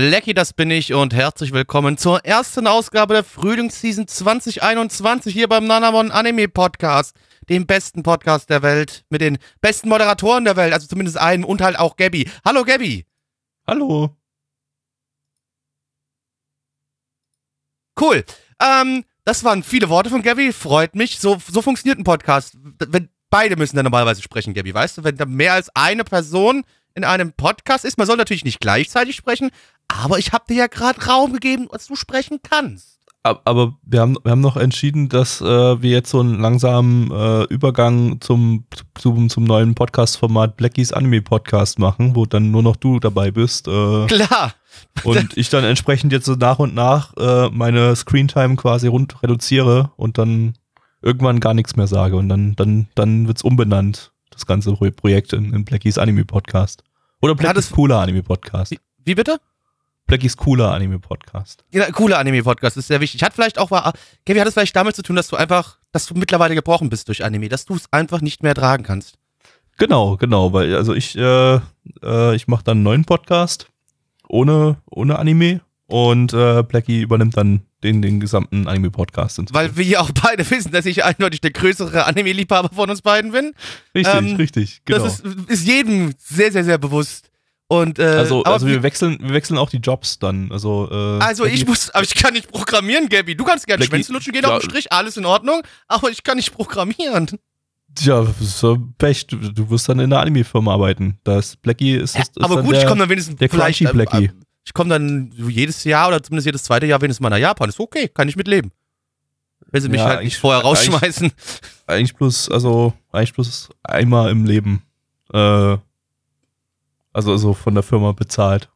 Blackie, das bin ich und herzlich willkommen zur ersten Ausgabe der Frühlingsseason 2021 hier beim Nanamon Anime Podcast, dem besten Podcast der Welt, mit den besten Moderatoren der Welt, also zumindest einen und halt auch Gabby. Hallo Gabby. Hallo. Cool. Ähm, das waren viele Worte von Gabby, freut mich. So, so funktioniert ein Podcast. Wenn, beide müssen dann normalerweise sprechen, Gabby, weißt du? Wenn da mehr als eine Person in einem Podcast ist, man soll natürlich nicht gleichzeitig sprechen, aber ich habe dir ja gerade Raum gegeben, dass du sprechen kannst. Aber wir haben, wir haben noch entschieden, dass äh, wir jetzt so einen langsamen äh, Übergang zum, zum, zum neuen Podcast-Format Blackies Anime Podcast machen, wo dann nur noch du dabei bist. Äh, Klar. und ich dann entsprechend jetzt so nach und nach äh, meine Screentime quasi rund reduziere und dann irgendwann gar nichts mehr sage. Und dann, dann, dann wird's umbenannt, das ganze Pro- Projekt in, in Blackies Anime Podcast. Oder Blackies das- Cooler Anime Podcast. Wie bitte? Blackies Cooler Anime Podcast. Ja, cooler Anime-Podcast, ist sehr wichtig. Hat vielleicht auch, war, Gaby, hat es vielleicht damit zu tun, dass du einfach, dass du mittlerweile gebrochen bist durch Anime, dass du es einfach nicht mehr tragen kannst. Genau, genau, weil also ich äh, äh, ich mache dann einen neuen Podcast ohne ohne Anime und äh, Blackie übernimmt dann den den gesamten Anime Podcast und so. Weil wir ja auch beide wissen, dass ich eindeutig der größere Anime-Liebhaber von uns beiden bin. richtig, ähm, richtig, genau. Das ist, ist jedem sehr, sehr, sehr bewusst. Und, äh, also also wir wechseln wir wechseln auch die Jobs dann, also äh, also ich muss, aber ich kann nicht programmieren, Gabby. Du kannst gerne Schwänze lutschen, geh ja. auf den Strich, alles in Ordnung, aber ich kann nicht programmieren. ja, das ist so Pech, du, du wirst dann in der Anime Firma arbeiten. Da ist Blackie ist, ist, ist aber dann gut, der, ich komme dann wenigstens der vielleicht, Blackie. äh, ich komme dann jedes Jahr oder zumindest jedes zweite Jahr wenigstens mal nach Japan. Ist okay, kann ich mitleben. Wenn sie mich Ja, halt nicht eigentlich- vorher rausschmeißen. eigentlich bloß also eigentlich bloß einmal im Leben äh, also also von der Firma bezahlt.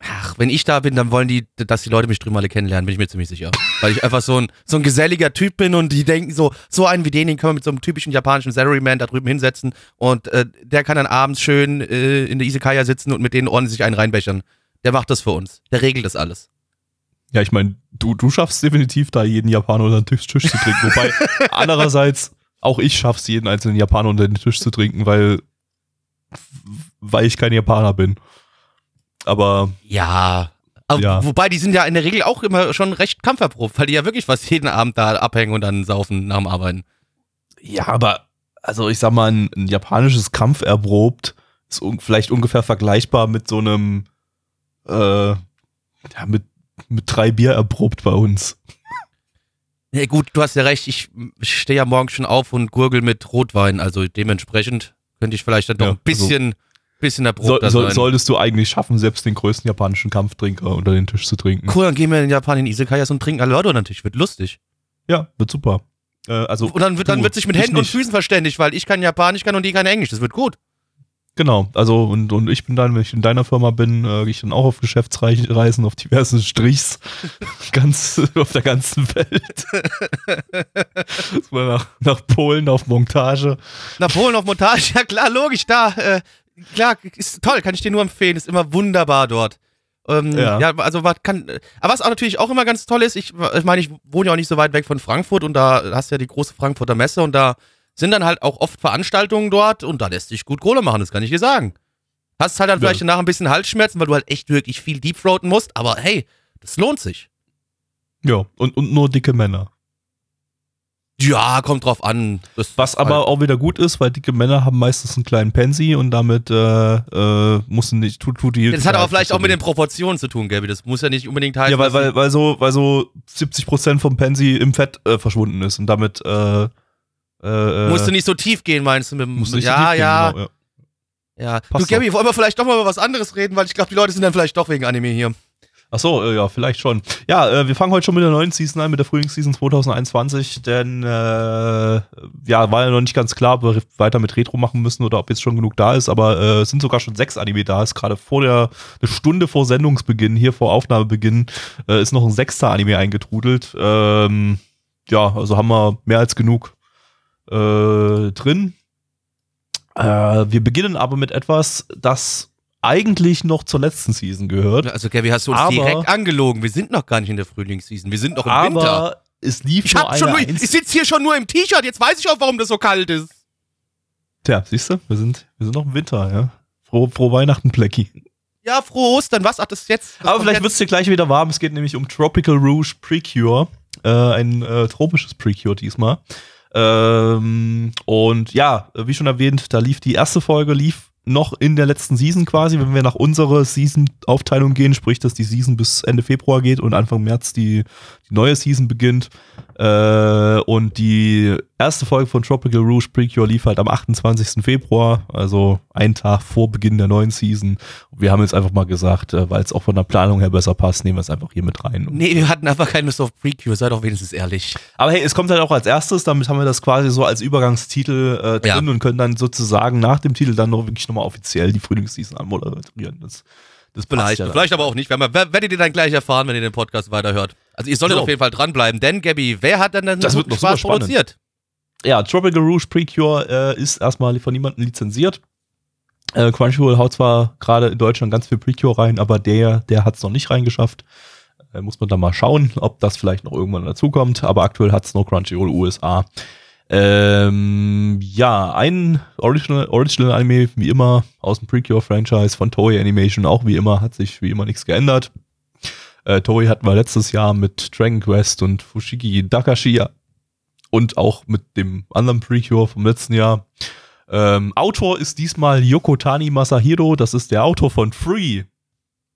Ach, wenn ich da bin, dann wollen die, dass die Leute mich drüben alle kennenlernen, bin ich mir ziemlich sicher. Weil ich einfach so ein, so ein geselliger Typ bin und die denken so, so einen wie den, den können wir mit so einem typischen japanischen Salaryman da drüben hinsetzen und äh, der kann dann abends schön äh, in der Isekaya sitzen und mit denen ordentlich sich einen reinbechern. Der macht das für uns. Der regelt das alles. Ja, ich meine, du, du schaffst definitiv da jeden Japaner unter den Tisch, Tisch zu trinken. Wobei andererseits auch ich schaff's, jeden einzelnen Japaner unter den Tisch zu trinken, weil, weil ich kein Japaner bin. Aber Ja. Aber Ja. Wobei, die sind ja in der Regel auch immer schon recht kampferprobt, weil die ja wirklich fast jeden Abend da abhängen und dann saufen nach dem Arbeiten. ja, aber also ich sag mal, ein, ein japanisches Kampf erprobt ist un vielleicht ungefähr vergleichbar mit so einem äh, ja, mit, mit drei Bier erprobt bei uns. Ja, gut, du hast ja recht, ich, ich stehe ja morgens schon auf und gurgel mit Rotwein, also dementsprechend könnte ich vielleicht dann doch Ja, ein bisschen, bisschen Soll, erprobter soll, sein. solltest du eigentlich schaffen, selbst den größten japanischen Kampftrinker unter den Tisch zu trinken. Cool, dann gehen wir in Japan in Isekayas und trinken alle Leute unter den Tisch, wird lustig. Ja, wird super. Äh, also Und dann wird, dann du, wird sich mit Händen und nicht. Füßen verständigt, weil ich kann Japanisch kann und die kann Englisch, das wird gut. Genau, also und, und ich bin dann, wenn ich in deiner Firma bin, äh, gehe ich dann auch auf Geschäftsreisen, auf diverse Strichs, ganz auf der ganzen Welt. Nach, nach Polen auf Montage. Nach Polen auf Montage, ja klar, logisch, da, äh, klar, ist toll, kann ich dir nur empfehlen, ist immer wunderbar dort. Ähm, ja. Ja. also was kann, aber was auch natürlich auch immer ganz toll ist, ich, ich meine, ich wohne ja auch nicht so weit weg von Frankfurt und da hast du ja die große Frankfurter Messe und da sind dann halt auch oft Veranstaltungen dort und da lässt sich gut Kohle machen, das kann ich dir sagen. Hast halt dann Ja. vielleicht danach ein bisschen Halsschmerzen, weil du halt echt wirklich viel deepthroaten musst, aber hey, das lohnt sich. Ja, und, und nur dicke Männer. Ja, kommt drauf an. Das Was aber auch wieder gut ist, weil dicke Männer haben meistens einen kleinen Pensi und damit äh, äh, mussten nicht, tut, tut die. das hat aber vielleicht auch mit den Proportionen zu tun, Gaby. Das muss ja nicht unbedingt heißen. Ja, weil, weil, weil so, weil so 70% vom Pensi im Fett äh, verschwunden ist und damit äh, äh, musst du nicht so tief gehen, meinst du? Mit, musst du nicht so ja, tief gehen, ja, genau, ja. ja. Du, Gaby, wollen wir vielleicht doch mal über was anderes reden, weil ich glaube, die Leute sind dann vielleicht doch wegen Anime hier. Ach so, äh, ja, vielleicht schon. Ja, äh, wir fangen heute schon mit der neuen Season an, mit der Frühlingsseason 2021, denn äh, ja, war ja noch nicht ganz klar, ob wir weiter mit Retro machen müssen oder ob jetzt schon genug da ist, aber äh, es sind sogar schon sechs Anime da. Ist gerade vor der eine Stunde vor Sendungsbeginn, hier vor Aufnahmebeginn, äh, ist noch ein sechster Anime eingetrudelt. Ähm, ja, also haben wir mehr als genug äh, drin. Äh, wir beginnen aber mit etwas, das eigentlich noch zur letzten Season gehört. Also, Gabby, hast du uns Aber- direkt angelogen. Wir sind noch gar nicht in der Frühlingsseason. Wir sind noch im Winter. aber es lief Ich, nur schon nur, ich sitze hier schon nur im T-Shirt. Jetzt weiß ich auch, warum das so kalt ist. Tja, siehst du, wir sind, wir sind noch im Winter, ja. Frohe, frohe Weihnachten, Plecki. Ja, frohe Ostern. Was? Ach, das ist jetzt. das Aber vielleicht wird es dir gleich wieder warm. Es geht nämlich um Tropical Rouge Precure. Äh, ein äh, tropisches Precure diesmal. Ähm, und ja, wie schon erwähnt, da lief die erste Folge, lief noch in der letzten Season quasi, wenn wir nach unserer Season-Aufteilung gehen, sprich, dass die Season bis Ende Februar geht und Anfang März die, neue Season beginnt. Äh, und die erste Folge von Tropical Rouge Precure lief halt am 28. Februar, also einen Tag vor Beginn der neuen Season. Wir haben jetzt einfach mal gesagt, äh, weil es auch von der Planung her besser passt, nehmen wir es einfach hier mit rein. Nee, wir hatten einfach keine Lust auf Precure. Sei doch wenigstens ehrlich. Aber hey, es kommt halt auch als erstes, damit haben wir das quasi so als Übergangstitel äh, drin Ja. und können dann sozusagen nach dem Titel dann noch wirklich nochmal offiziell die Frühlingsseason anmoderieren. Das, das Vielleicht, ja vielleicht aber auch nicht. Werdet ihr dann gleich erfahren, wenn ihr den Podcast weiterhört. Also ihr solltet So. auf jeden Fall dranbleiben, denn Gabby, wer hat denn dann Das wird noch Spaß produziert? Ja, Tropical Rouge Precure äh, ist erstmal von niemandem lizenziert. Äh, Crunchyroll haut zwar gerade in Deutschland ganz viel Precure rein, aber der, der hat es noch nicht reingeschafft. Äh, muss man da mal schauen, ob das vielleicht noch irgendwann dazukommt. Aber aktuell hat es nur Crunchyroll USA. Ähm, ja, ein Original, Original Anime, wie immer, aus dem Precure-Franchise von Toei Animation, auch wie immer, hat sich wie immer nichts geändert. Äh, Toei hatten wir letztes Jahr mit Dragon Quest und Fushigi Dakashi und auch mit dem anderen Precure vom letzten Jahr. Ähm, Autor ist diesmal Yokotani Masahiro, das ist der Autor von Free.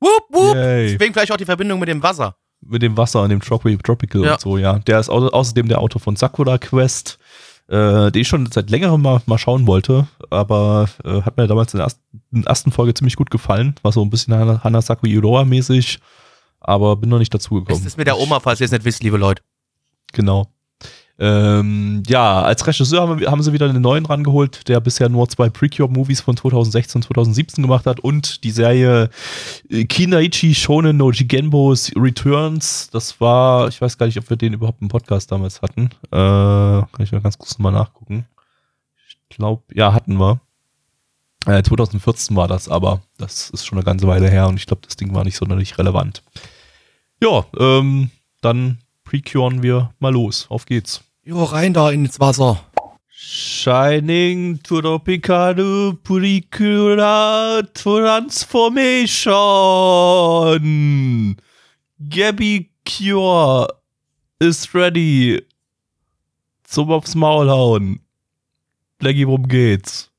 Wupp. Yay. Deswegen vielleicht auch die Verbindung mit dem Wasser. Mit dem Wasser und dem Tropi Tropical Ja. und so, ja. Der ist au außerdem der Autor von Sakura Quest, äh, den ich schon seit längerem mal, mal schauen wollte, aber äh, hat mir damals in der ersten, in der ersten Folge ziemlich gut gefallen. War so ein bisschen Hana- Hanasaku Iroha mäßig, aber bin noch nicht dazu gekommen. Es ist mit der Oma, falls ihr es nicht wisst, liebe Leute. Genau. Ähm, ja, als Regisseur haben, haben sie wieder einen neuen rangeholt, der bisher nur zwei Precure-Movies von 2016 und 2017 gemacht hat und die Serie äh, Kinaichi Shonen no Jigenbo's Returns. Das war, ich weiß gar nicht, ob wir den überhaupt im Podcast damals hatten. Äh, kann ich mal ganz kurz mal nachgucken. Ich glaube, ja, hatten wir. Äh, 2014 war das, aber das ist schon eine ganze Weile her und ich glaube, das Ding war nicht sonderlich relevant. Ja, ähm, dann precuren wir mal los. Auf geht's. Jo, rein da ins Wasser. Shining to the Picado Puricura Transformation. Gabby Cure is ready. Zum aufs Maul hauen. Blackie, worum geht's?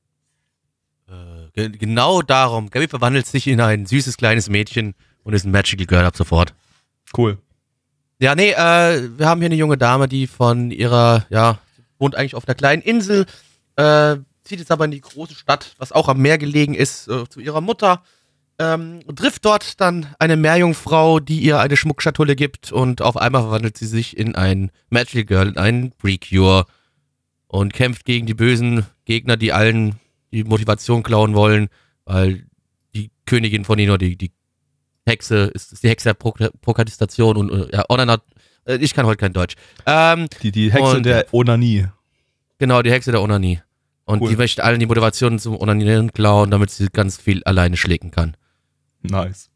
Äh, ge- genau darum. Gabby verwandelt sich in ein süßes kleines Mädchen und ist ein Magical Girl ab sofort. Cool. Ja, nee, äh, wir haben hier eine junge Dame, die von ihrer, ja, wohnt eigentlich auf einer kleinen Insel, äh, zieht jetzt aber in die große Stadt, was auch am Meer gelegen ist, äh, zu ihrer Mutter, ähm, trifft dort dann eine Meerjungfrau, die ihr eine Schmuckschatulle gibt und auf einmal verwandelt sie sich in ein Magical Girl, in einen Precure und kämpft gegen die bösen Gegner, die allen die Motivation klauen wollen, weil die Königin von ihnen oder die, die Hexe ist, ist die Hexe der Pro Prokrastination und äh, ja, Onanat, äh, ich kann heute kein Deutsch. Ähm, Die, die Hexe Und- der Onanie. genau, die Hexe der Onanie. Und Cool. die möchte allen die Motivation zum Onanieren klauen, damit sie ganz viel alleine schlägen kann. Nice.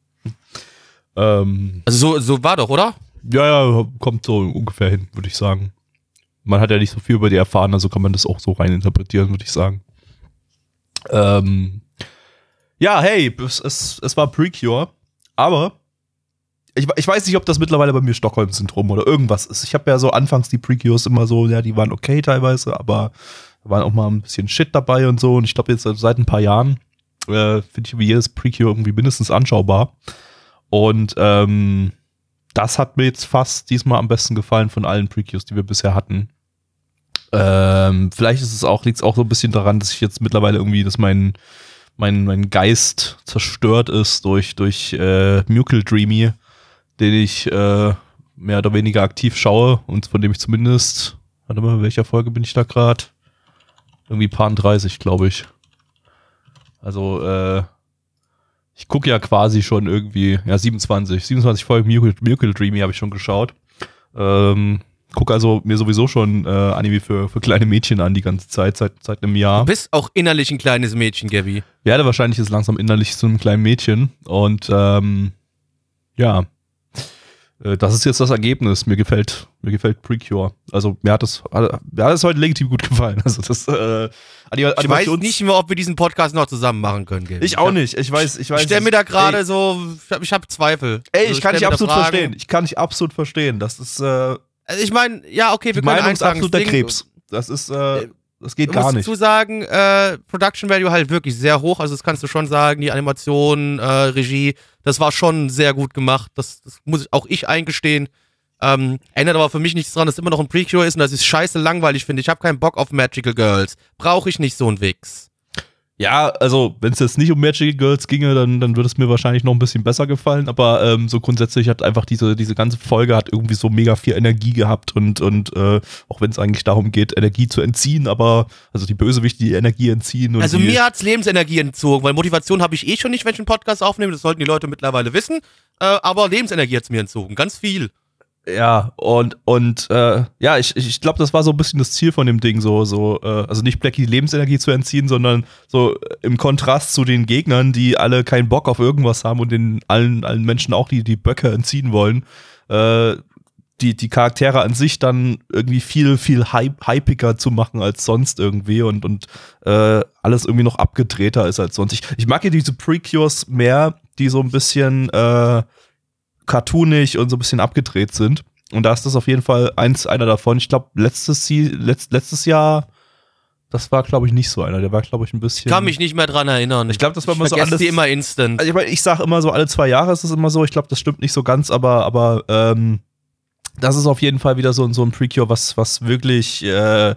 Ähm, Also so, so war doch, oder? Ja, ja, kommt so ungefähr hin, würde ich sagen. Man hat ja nicht so viel über die erfahren, also kann man das auch so rein interpretieren, würde ich sagen. Ähm, ja, hey, es, es, es war Precure, aber ich, ich weiß nicht, ob das mittlerweile bei mir Stockholm-Syndrom oder irgendwas ist. Ich habe ja so anfangs die Precures immer so, ja, die waren okay teilweise, aber da waren auch mal ein bisschen Shit dabei und so. Und ich glaube, jetzt seit ein paar Jahren äh, finde ich jedes Precure irgendwie mindestens anschaubar. Und ähm, das hat mir jetzt fast diesmal am besten gefallen von allen Precures, die wir bisher hatten. Ähm, vielleicht ist es auch, liegt es auch so ein bisschen daran, dass ich jetzt mittlerweile irgendwie, dass mein, mein, mein Geist zerstört ist durch, durch äh, Mucal Dreamy. den ich äh, mehr oder weniger aktiv schaue und von dem ich zumindest, warte mal, in welcher Folge bin ich da gerade? Irgendwie paar 30, glaube ich. Also, äh, ich gucke ja quasi schon irgendwie, ja, 27, 27 Folgen Miracle, Dreamy habe ich schon geschaut. Ähm, guck also mir sowieso schon äh, Anime für, für kleine Mädchen an die ganze Zeit, seit, seit einem Jahr. Du bist auch innerlich ein kleines Mädchen, Gabby. Werde wahrscheinlich jetzt langsam innerlich zu einem kleinen Mädchen. Und ähm, ja, äh, das ist jetzt das Ergebnis. Mir gefällt, mir gefällt Precure. Also mir hat es, mir hat es heute legitim gut gefallen. Also das äh, Anim Ich weiß nicht mehr, ob wir diesen Podcast noch zusammen machen können, Gabby. Ich auch hab- nicht. Ich weiß, ich weiß. Ich stelle mir da gerade so, ich habe hab Zweifel. Ey, Also ich kann dich absolut verstehen. Ich kann dich absolut verstehen. Das ist äh, Also ich meine, ja, okay, die wir können Meinung ist absoluter Ding- Krebs. Das ist, äh, das geht Du gar nicht. dazu sagen, äh, Production Value halt wirklich sehr hoch. Also das kannst du schon sagen, die Animation, äh, Regie, das war schon sehr gut gemacht. Das, das muss auch ich eingestehen. Ähm, ändert aber für mich nichts dran, dass es immer noch ein Precure ist und das ist scheiße langweilig finde. Ich habe keinen Bock auf Magical Girls. Brauche ich nicht so einen Wix. Ja, also wenn es jetzt nicht um Magic Girls ginge, dann, dann würde es mir wahrscheinlich noch ein bisschen besser gefallen. Aber ähm, so grundsätzlich hat einfach diese, diese ganze Folge hat irgendwie so mega viel Energie gehabt und, und äh, auch wenn es eigentlich darum geht, Energie zu entziehen, aber also die Bösewichte die Energie entziehen und Also mir hat's Lebensenergie entzogen, weil Motivation habe ich eh schon nicht, wenn ich einen Podcast aufnehme. Das sollten die Leute mittlerweile wissen. Äh, aber Lebensenergie hat's mir entzogen. Ganz viel. Ja, und, und äh, ja, ich, ich glaube, das war so ein bisschen das Ziel von dem Ding, so, so, äh, also nicht Blackie Lebensenergie zu entziehen, sondern so äh, im Kontrast zu den Gegnern, die alle keinen Bock auf irgendwas haben und den allen, allen Menschen auch die, die Böcke entziehen wollen, äh, die, die Charaktere an sich dann irgendwie viel, viel hype, hypiger zu machen als sonst irgendwie und, und äh, alles irgendwie noch abgedrehter ist als sonst. Ich, ich mag ja diese Precures mehr, die so ein bisschen äh, cartoonig und so ein bisschen abgedreht sind. Und da ist das auf jeden Fall eins, einer davon. Ich glaube, letztes, letzt, letztes Jahr, das war, glaube ich, nicht so einer. Der war, glaube ich, ein bisschen. Kann mich nicht mehr dran erinnern. Ich glaube, das war immer so alles. die immer instant. Also ich, mein, ich sage immer so, alle zwei Jahre ist es immer so. Ich glaube, das stimmt nicht so ganz, aber, aber ähm, das ist auf jeden Fall wieder so, so ein Precure, was, was wirklich äh,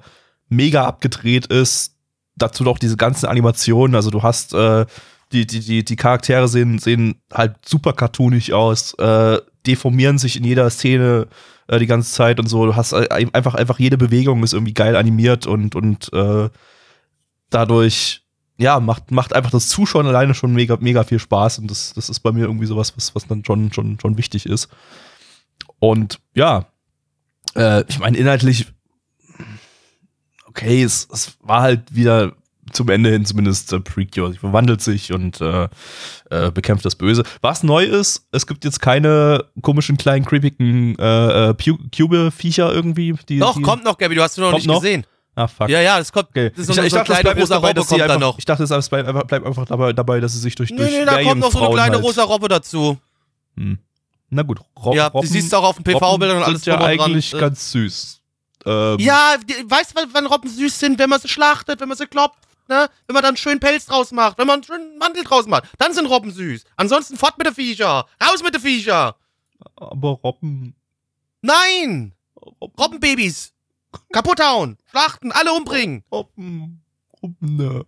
mega abgedreht ist. Dazu noch diese ganzen Animationen. Also du hast äh, die, die, die, die Charaktere sehen, sehen halt super cartoonig aus, äh, deformieren sich in jeder Szene äh, die ganze Zeit und so. Du hast einfach, einfach jede Bewegung ist irgendwie geil animiert und, und äh, dadurch, ja, macht, macht einfach das Zuschauen alleine schon mega, mega viel Spaß und das, das ist bei mir irgendwie sowas, was, was dann schon, schon, schon wichtig ist. Und ja, äh, ich meine, inhaltlich, okay, es, es war halt wieder zum Ende hin zumindest äh, Precure. Sie verwandelt sich und äh, äh, bekämpft das Böse. Was neu ist, es gibt jetzt keine komischen kleinen creepigen äh, äh, Cube-Viecher irgendwie. Die, Doch, die, kommt noch, Gabby, du hast es noch nicht noch? gesehen. Ah, fuck. Ja, ja, das kommt. Okay. Das ist ich, so, ich dachte, es kleine bleibt rosa dabei, Robbe sie kommt einfach, noch. ich dachte, es bleibt einfach, bleibt einfach dabei, dabei, dass sie sich durch, Nee, durch nee, da kommt noch so eine kleine halt, rosa Robbe dazu. Hm. Na gut, Rob, ja, Robben, du siehst auch auf den PV-Bildern und alles sind ja dran. eigentlich Äh, ganz süß. Ähm, Ja, weißt du, wann Robben süß sind? Wenn man sie schlachtet, wenn man sie klopft, ne? Wenn man dann schönen Pelz draus macht, wenn man einen schönen Mantel draus macht, dann sind Robben süß. Ansonsten fort mit den Viecher. Raus mit den Viecher. aber Robben, Nein! Robben, Robbenbabys. Kaputt hauen. Schlachten, alle umbringen. Robben, Robben, ne.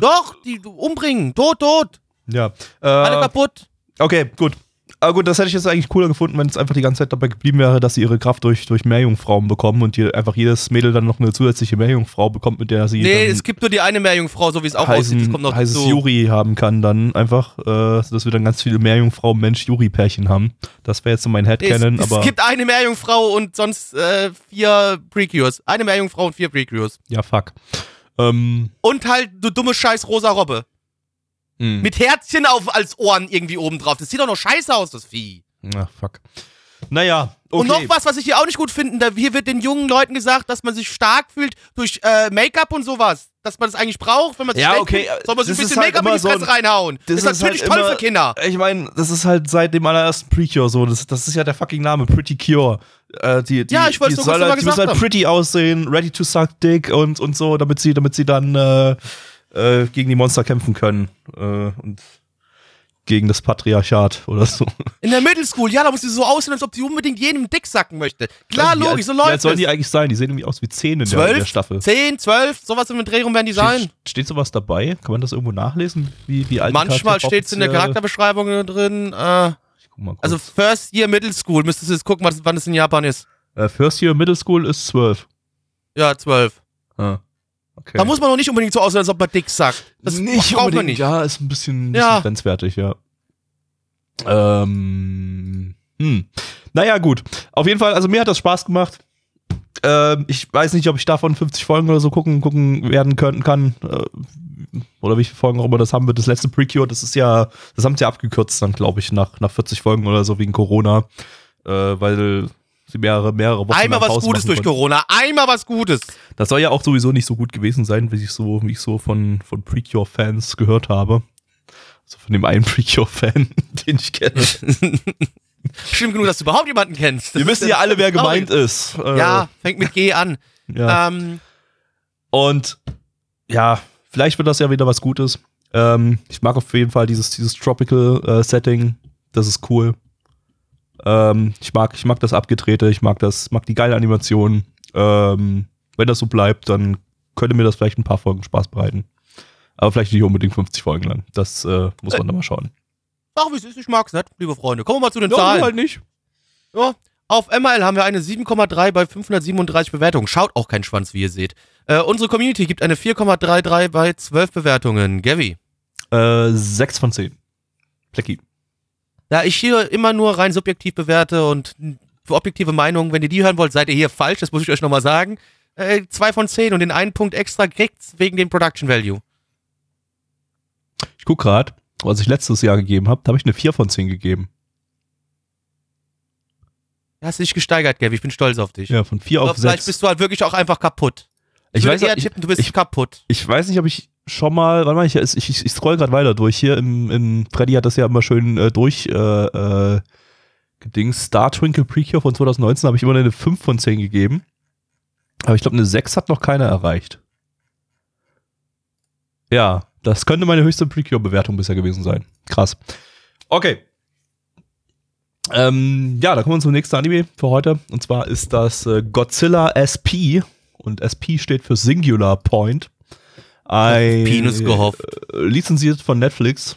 Doch, die umbringen. Tot, tot. Ja. Alle Äh, kaputt. okay, gut. Aber gut, das hätte ich jetzt eigentlich cooler gefunden, wenn es einfach die ganze Zeit dabei geblieben wäre, dass sie ihre Kraft durch, durch Meerjungfrauen bekommen und die, einfach jedes Mädel dann noch eine zusätzliche Meerjungfrau bekommt, mit der sie Nee, es gibt nur die eine Meerjungfrau, so wie es auch aussieht. Das heißen, kommt noch heißes dazu. Juri haben kann dann einfach, äh, dass wir dann ganz viele Meerjungfrau-Mensch-Juri-Pärchen haben. Das wäre jetzt so mein Nee, Headcanon, es, aber es gibt eine Meerjungfrau und sonst äh, vier Precures. Eine Meerjungfrau und vier Precures. ja, fuck. Ähm, Und halt du dumme Scheiß rosa Robbe. Mh. Mit Herzchen auf als Ohren irgendwie oben drauf. Das sieht doch noch scheiße aus, das Vieh. Na, fuck. Naja, okay. Und noch was, was ich hier auch nicht gut finde, da hier wird den jungen Leuten gesagt, dass man sich stark fühlt durch äh, Make-up und sowas. Dass man das eigentlich braucht, wenn man sich Ja, okay, fühlt, soll man sich ein bisschen halt Make-up in die so Fresse ein- reinhauen. Das, das ist natürlich halt toll immer- für Kinder. Ich meine, das ist halt seit dem allerersten Precure so. Das, das ist ja der fucking Name, Pretty Cure. Äh, die, die, Ja, ich wollt's die nur kurz halt, die müssen halt pretty aussehen, ready to suck dick und, und so, damit sie, damit sie dann äh, äh, gegen die Monster kämpfen können. Äh, und gegen das Patriarchat oder so. In der Middle School, ja, da muss sie so aussehen, als ob sie unbedingt jedem Dick sacken möchte. Klar, Wie logisch, so alt läuft sollen die eigentlich sein? Die sehen irgendwie aus wie 10 in der, in der Zwölf, Staffel. 10, 12, sowas im Dreh rum werden die sein. Steht, steht sowas dabei? Kann man das irgendwo nachlesen? Wie, wie alt die Manchmal steht es in der Charakterbeschreibung drin. Äh. Also First Year Middle School, müsstest du jetzt gucken, wann es in Japan ist. äh, First Year Middle School ist 12. Ja, zwölf. Ah, okay. Da muss man auch nicht unbedingt so aussehen, als ob man dick sagt. Das braucht man nicht. Ja, ist ein bisschen, ein Ja. bisschen grenzwertig, ja. Ähm, hm. Naja, gut. Auf jeden Fall, also mir hat das Spaß gemacht. Ähm, ich weiß nicht, ob ich davon 50 Folgen oder so gucken, gucken werden können kann. Äh, oder wie viele Folgen auch immer das haben wird. Das letzte Precure, das ist ja, das haben sie ja abgekürzt dann, glaube ich, nach, nach 40 Folgen oder so wegen Corona. Äh, weil sie mehrere, mehrere Wochen Einmal was Pause Gutes durch. Corona. Einmal was Gutes. Das soll ja auch sowieso nicht so gut gewesen sein, wie ich so, wie ich so von, von Precure-Fans gehört habe. Also von dem einen Precure-Fan, den ich kenne. Stimmt genug, dass du überhaupt jemanden kennst. Das Wir ist wissen ja alle, wer gemeint ist. Äh, Ja, fängt mit G an. ja. Ähm, Und ja, vielleicht wird das ja wieder was Gutes. Ähm, ich mag auf jeden Fall dieses, dieses Tropical äh, Setting. Das ist cool. Ähm, ich mag, ich mag das Abgedrehte, ich mag das, mag die geile Animation. Ähm, wenn das so bleibt, dann könnte mir das vielleicht ein paar Folgen Spaß bereiten. Aber vielleicht nicht unbedingt 50 Folgen lang. Das äh, muss man dann mal schauen. Ach, wie es ist, ich mag's nicht, liebe Freunde. Kommen wir mal zu den Ja, Zahlen. halt nicht. Ja, auf ML haben wir eine 7,3 bei 537 Bewertungen. Schaut auch kein Schwanz, wie ihr seht. Äh, unsere Community gibt eine 4,33 bei 12 Bewertungen. Gavi. Äh, 6 von 10. Plecki. Da ich hier immer nur rein subjektiv bewerte und für objektive Meinungen, wenn ihr die hören wollt, seid ihr hier falsch, das muss ich euch nochmal sagen. Äh, 2 von 10 und den einen Punkt extra kriegt's wegen dem Production Value. Ich guck grad, was ich letztes Jahr gegeben habe, da habe ich eine 4 von 10 gegeben. Hast dich gesteigert, Gavi, ich bin stolz auf dich. Ja, von 4 Aber auf vielleicht 6. bist du halt wirklich auch einfach kaputt. Ich würde weiß, eher ich, tippen, du bist ich- kaputt. ich weiß nicht, ob ich schon mal, warte mal, ich, ich, ich scroll gerade weiter durch. Hier im, im Freddy hat das ja immer schön äh, durch äh, äh, gedings. Star Twinkle Precure von 2019 habe ich immer eine 5 von 10 gegeben. Aber ich glaube, eine 6 hat noch keiner erreicht. Ja, das könnte meine höchste Precure-Bewertung bisher gewesen sein. Krass. Okay. Ähm, ja, da kommen wir zum nächsten Anime für heute. Und zwar ist das äh, Godzilla SP. Und SP steht für Singular Point. Ein, Penis gehofft. äh, lizenziert von Netflix.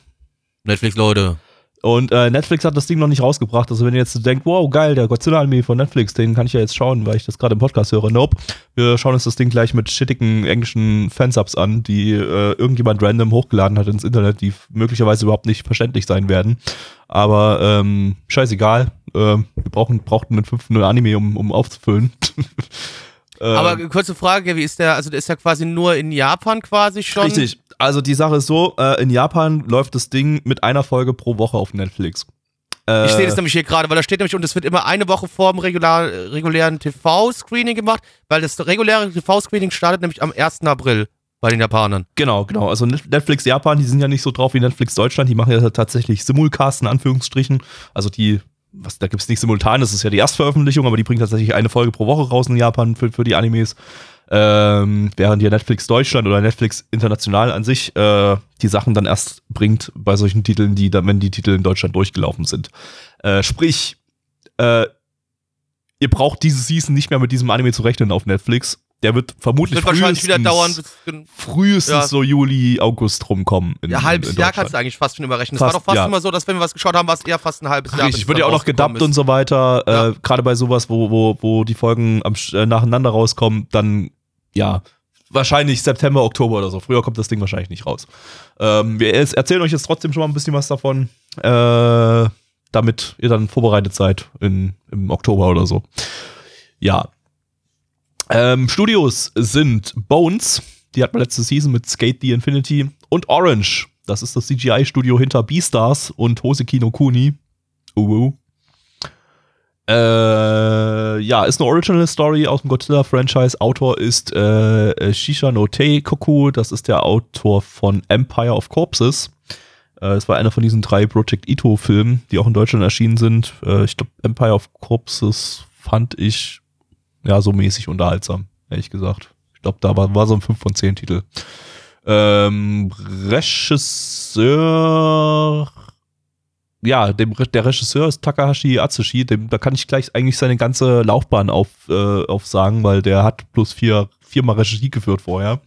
Netflix, Leute. Und äh, Netflix hat das Ding noch nicht rausgebracht. Also wenn ihr jetzt denkt, wow, geil, der Godzilla-Anime von Netflix, den kann ich ja jetzt schauen, weil ich das gerade im Podcast höre. Nope. Wir schauen uns das Ding gleich mit shittigen englischen Fansubs an, die äh, irgendjemand random hochgeladen hat ins Internet, die möglicherweise überhaupt nicht verständlich sein werden. Aber ähm, scheißegal. Ähm, wir brauchen, brauchten einen 5.0 Anime, um, um aufzufüllen. Ähm, Aber kurze Frage, wie ist der, also der ist ja quasi nur in Japan quasi schon. Richtig. Also die Sache ist so, äh, in Japan läuft das Ding mit einer Folge pro Woche auf Netflix. Äh, Ich sehe das nämlich hier gerade, weil da steht nämlich, und es wird immer eine Woche vor dem regular, regulären TV-Screening gemacht, weil das reguläre TV-Screening startet nämlich am 1. April bei den Japanern. Genau, genau. Also Net- Netflix Japan, die sind ja nicht so drauf wie Netflix Deutschland, die machen ja tatsächlich Simulcast in Anführungsstrichen. Also die, was, da gibt's nicht simultan, das ist ja die Erstveröffentlichung, aber die bringen tatsächlich eine Folge pro Woche raus in Japan für, für die Animes. Ähm, während ja Netflix Deutschland oder Netflix international an sich äh, die Sachen dann erst bringt bei solchen Titeln, die dann, wenn die Titel in Deutschland durchgelaufen sind. Äh, sprich, äh, ihr braucht diese Season nicht mehr mit diesem Anime zu rechnen auf Netflix. Der wird vermutlich Wird wahrscheinlich wieder frühestens- dauern, bis, frühestens Ja. so Juli, August rumkommen. In, ja, halbes in Jahr kannst du eigentlich fast schon überrechnen. Es war doch fast ja. immer so, dass wenn wir was geschaut haben, war es eher fast ein halbes Jahr. Richtig, wird ja auch noch gedubbt und so weiter. Ja. Äh, Gerade bei sowas, wo, wo, wo die Folgen am, äh, nacheinander rauskommen, dann ja, wahrscheinlich September, Oktober oder so. Früher kommt das Ding wahrscheinlich nicht raus. Ähm, wir erzählen euch jetzt trotzdem schon mal ein bisschen was davon, äh, damit ihr dann vorbereitet seid in, im Oktober oder so. Ja. Ähm, Studios sind Bones, die hat man letzte Season mit Skate the Infinity und Orange, das ist das CGI-Studio hinter Beastars und Hoseki no Kuni. Uwu. Äh, ja, ist eine Original Story aus dem Godzilla-Franchise. Autor ist äh, Shisha no Teikoku, das ist der Autor von Empire of Corpses. Äh, das war einer von diesen drei Project Ito-Filmen, die auch in Deutschland erschienen sind. Äh, ich glaube, Empire of Corpses fand ich ja so mäßig unterhaltsam, ehrlich gesagt. Ich glaube, da war, war so ein 5 von 10 Titel. Ähm, Regisseur ja, dem, der Regisseur ist Takahashi Atsushi, dem, da kann ich gleich eigentlich seine ganze Laufbahn auf, äh, aufsagen, weil der hat bloß vier, viermal Regie geführt vorher.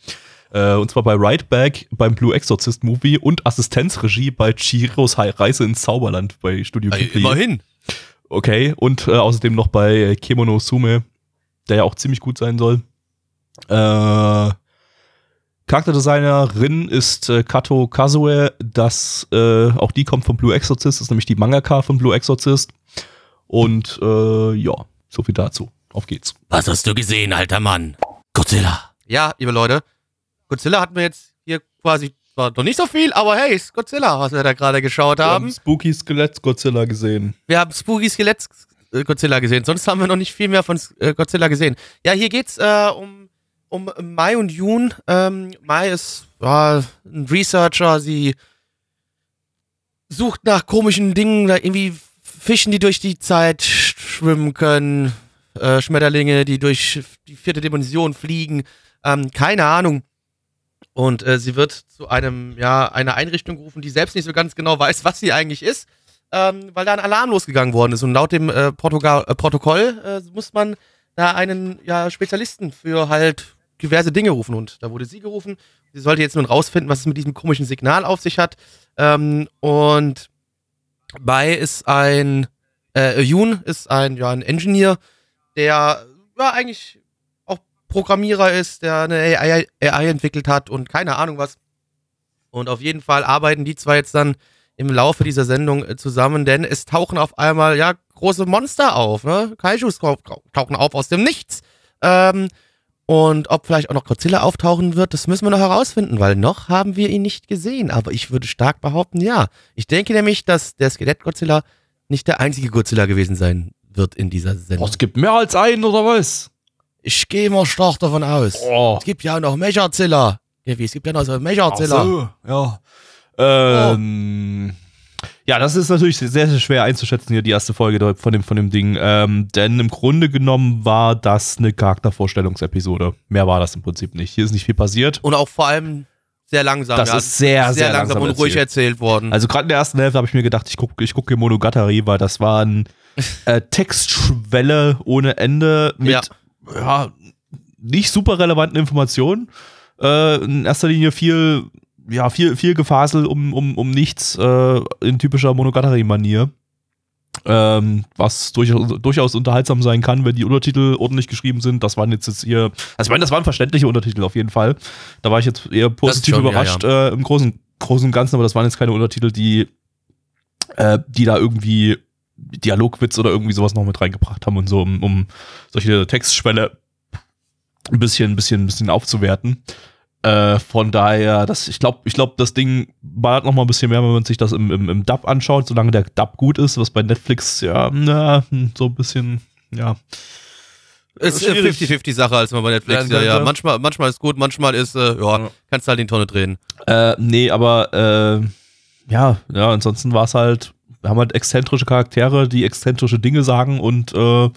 Äh, und zwar bei Right Back beim Blue Exorcist Movie und Assistenzregie bei Chihiros Reise ins Zauberland bei Studio Äh, Ghibli. immerhin. Okay, und äh, außerdem noch bei Kemono Sume, der ja auch ziemlich gut sein soll. Äh, Charakterdesignerin ist äh, Kato Kazue, das, äh, auch die kommt von Blue Exorcist, ist nämlich die Mangaka von Blue Exorcist. Und äh, ja, so viel dazu. Auf geht's. Was hast du gesehen, alter Mann? Godzilla. Ja, liebe Leute, Godzilla hatten wir jetzt hier quasi zwar noch nicht so viel, aber hey, ist Godzilla, was wir da gerade geschaut haben. Spooky Skelett Godzilla gesehen. Wir haben Spooky Skelett äh, Godzilla gesehen, sonst haben wir noch nicht viel mehr von äh, Godzilla gesehen. Ja, hier geht's äh, um, um Mai und Jun. Ähm, Mai ist ja, ein Researcher, sie sucht nach komischen Dingen, irgendwie Fischen, die durch die Zeit sch- schwimmen können, äh, Schmetterlinge, die durch die vierte Dimension fliegen, ähm, keine Ahnung. Und äh, sie wird zu einem, ja, einer Einrichtung gerufen, die selbst nicht so ganz genau weiß, was sie eigentlich ist, ähm, weil da ein Alarm losgegangen worden ist. Und laut dem äh, Protoga- äh, Protokoll äh, muss man da einen ja, Spezialisten für halt diverse Dinge rufen. Und da wurde sie gerufen. Sie sollte jetzt nun rausfinden, was es mit diesem komischen Signal auf sich hat. Ähm, und Bai ist ein, äh, Yoon ist ein, ja, ein Engineer, der ja eigentlich auch Programmierer ist, der eine AI, AI entwickelt hat und keine Ahnung was. Und auf jeden Fall arbeiten die zwei jetzt dann im Laufe dieser Sendung äh, zusammen, denn es tauchen auf einmal ja große Monster auf, ne? Kaijus tau- tauchen auf aus dem Nichts. Ähm, und ob vielleicht auch noch Godzilla auftauchen wird, das müssen wir noch herausfinden, weil noch haben wir ihn nicht gesehen. Aber ich würde stark behaupten, ja. Ich denke nämlich, dass der Skelett-Godzilla nicht der einzige Godzilla gewesen sein wird in dieser Sendung. es gibt mehr als einen, oder was? Ich gehe mal stark davon aus. Oh. Es gibt ja auch noch Mechazilla. Ja, wie, es gibt ja noch so Ach Mechazilla. so, ja. Ähm, Ja, das ist natürlich sehr, sehr schwer einzuschätzen hier, die erste Folge von dem, von dem Ding. Ähm, denn im Grunde genommen war das eine Charaktervorstellungsepisode. Mehr war das im Prinzip nicht. Hier ist nicht viel passiert. Und auch vor allem sehr langsam. Das ja. ist sehr, sehr, langsam, und ruhig erzählt worden. Also gerade in der ersten Hälfte habe ich mir gedacht, ich gucke ich guck hier Monogatari, weil das war ein äh, Textschwelle ohne Ende mit Ja. ja. nicht super relevanten Informationen. Äh, in erster Linie viel, ja, viel, viel Gefasel um, um, um nichts äh, in typischer Monogatari-Manier. Ähm, was durchaus, durchaus unterhaltsam sein kann, wenn die Untertitel ordentlich geschrieben sind. Das waren jetzt, jetzt hier, also ich meine, das waren verständliche Untertitel auf jeden Fall. Da war ich jetzt eher positiv schon, ja, überrascht Äh, im großen, großen und Ganzen, aber das waren jetzt keine Untertitel, die, äh, die da irgendwie Dialogwitz oder irgendwie sowas noch mit reingebracht haben und so, um, um solche Textschwelle ein bisschen, ein bisschen, ein bisschen aufzuwerten. Äh, von daher, das, ich glaube, ich glaub, das Ding ballert noch mal ein bisschen mehr, wenn man sich das im, im, im Dub anschaut, solange der Dub gut ist, was bei Netflix ja, na, so ein bisschen, ja. ist eine schwierig. 50-50-Sache als man bei Netflix. Ja, Ja. Manchmal, manchmal ist gut, manchmal ist, äh, ja, Ja. kannst halt in die Tonne drehen. Äh, nee, aber äh, ja, ja, ansonsten war es halt, wir haben halt exzentrische Charaktere, die exzentrische Dinge sagen und äh,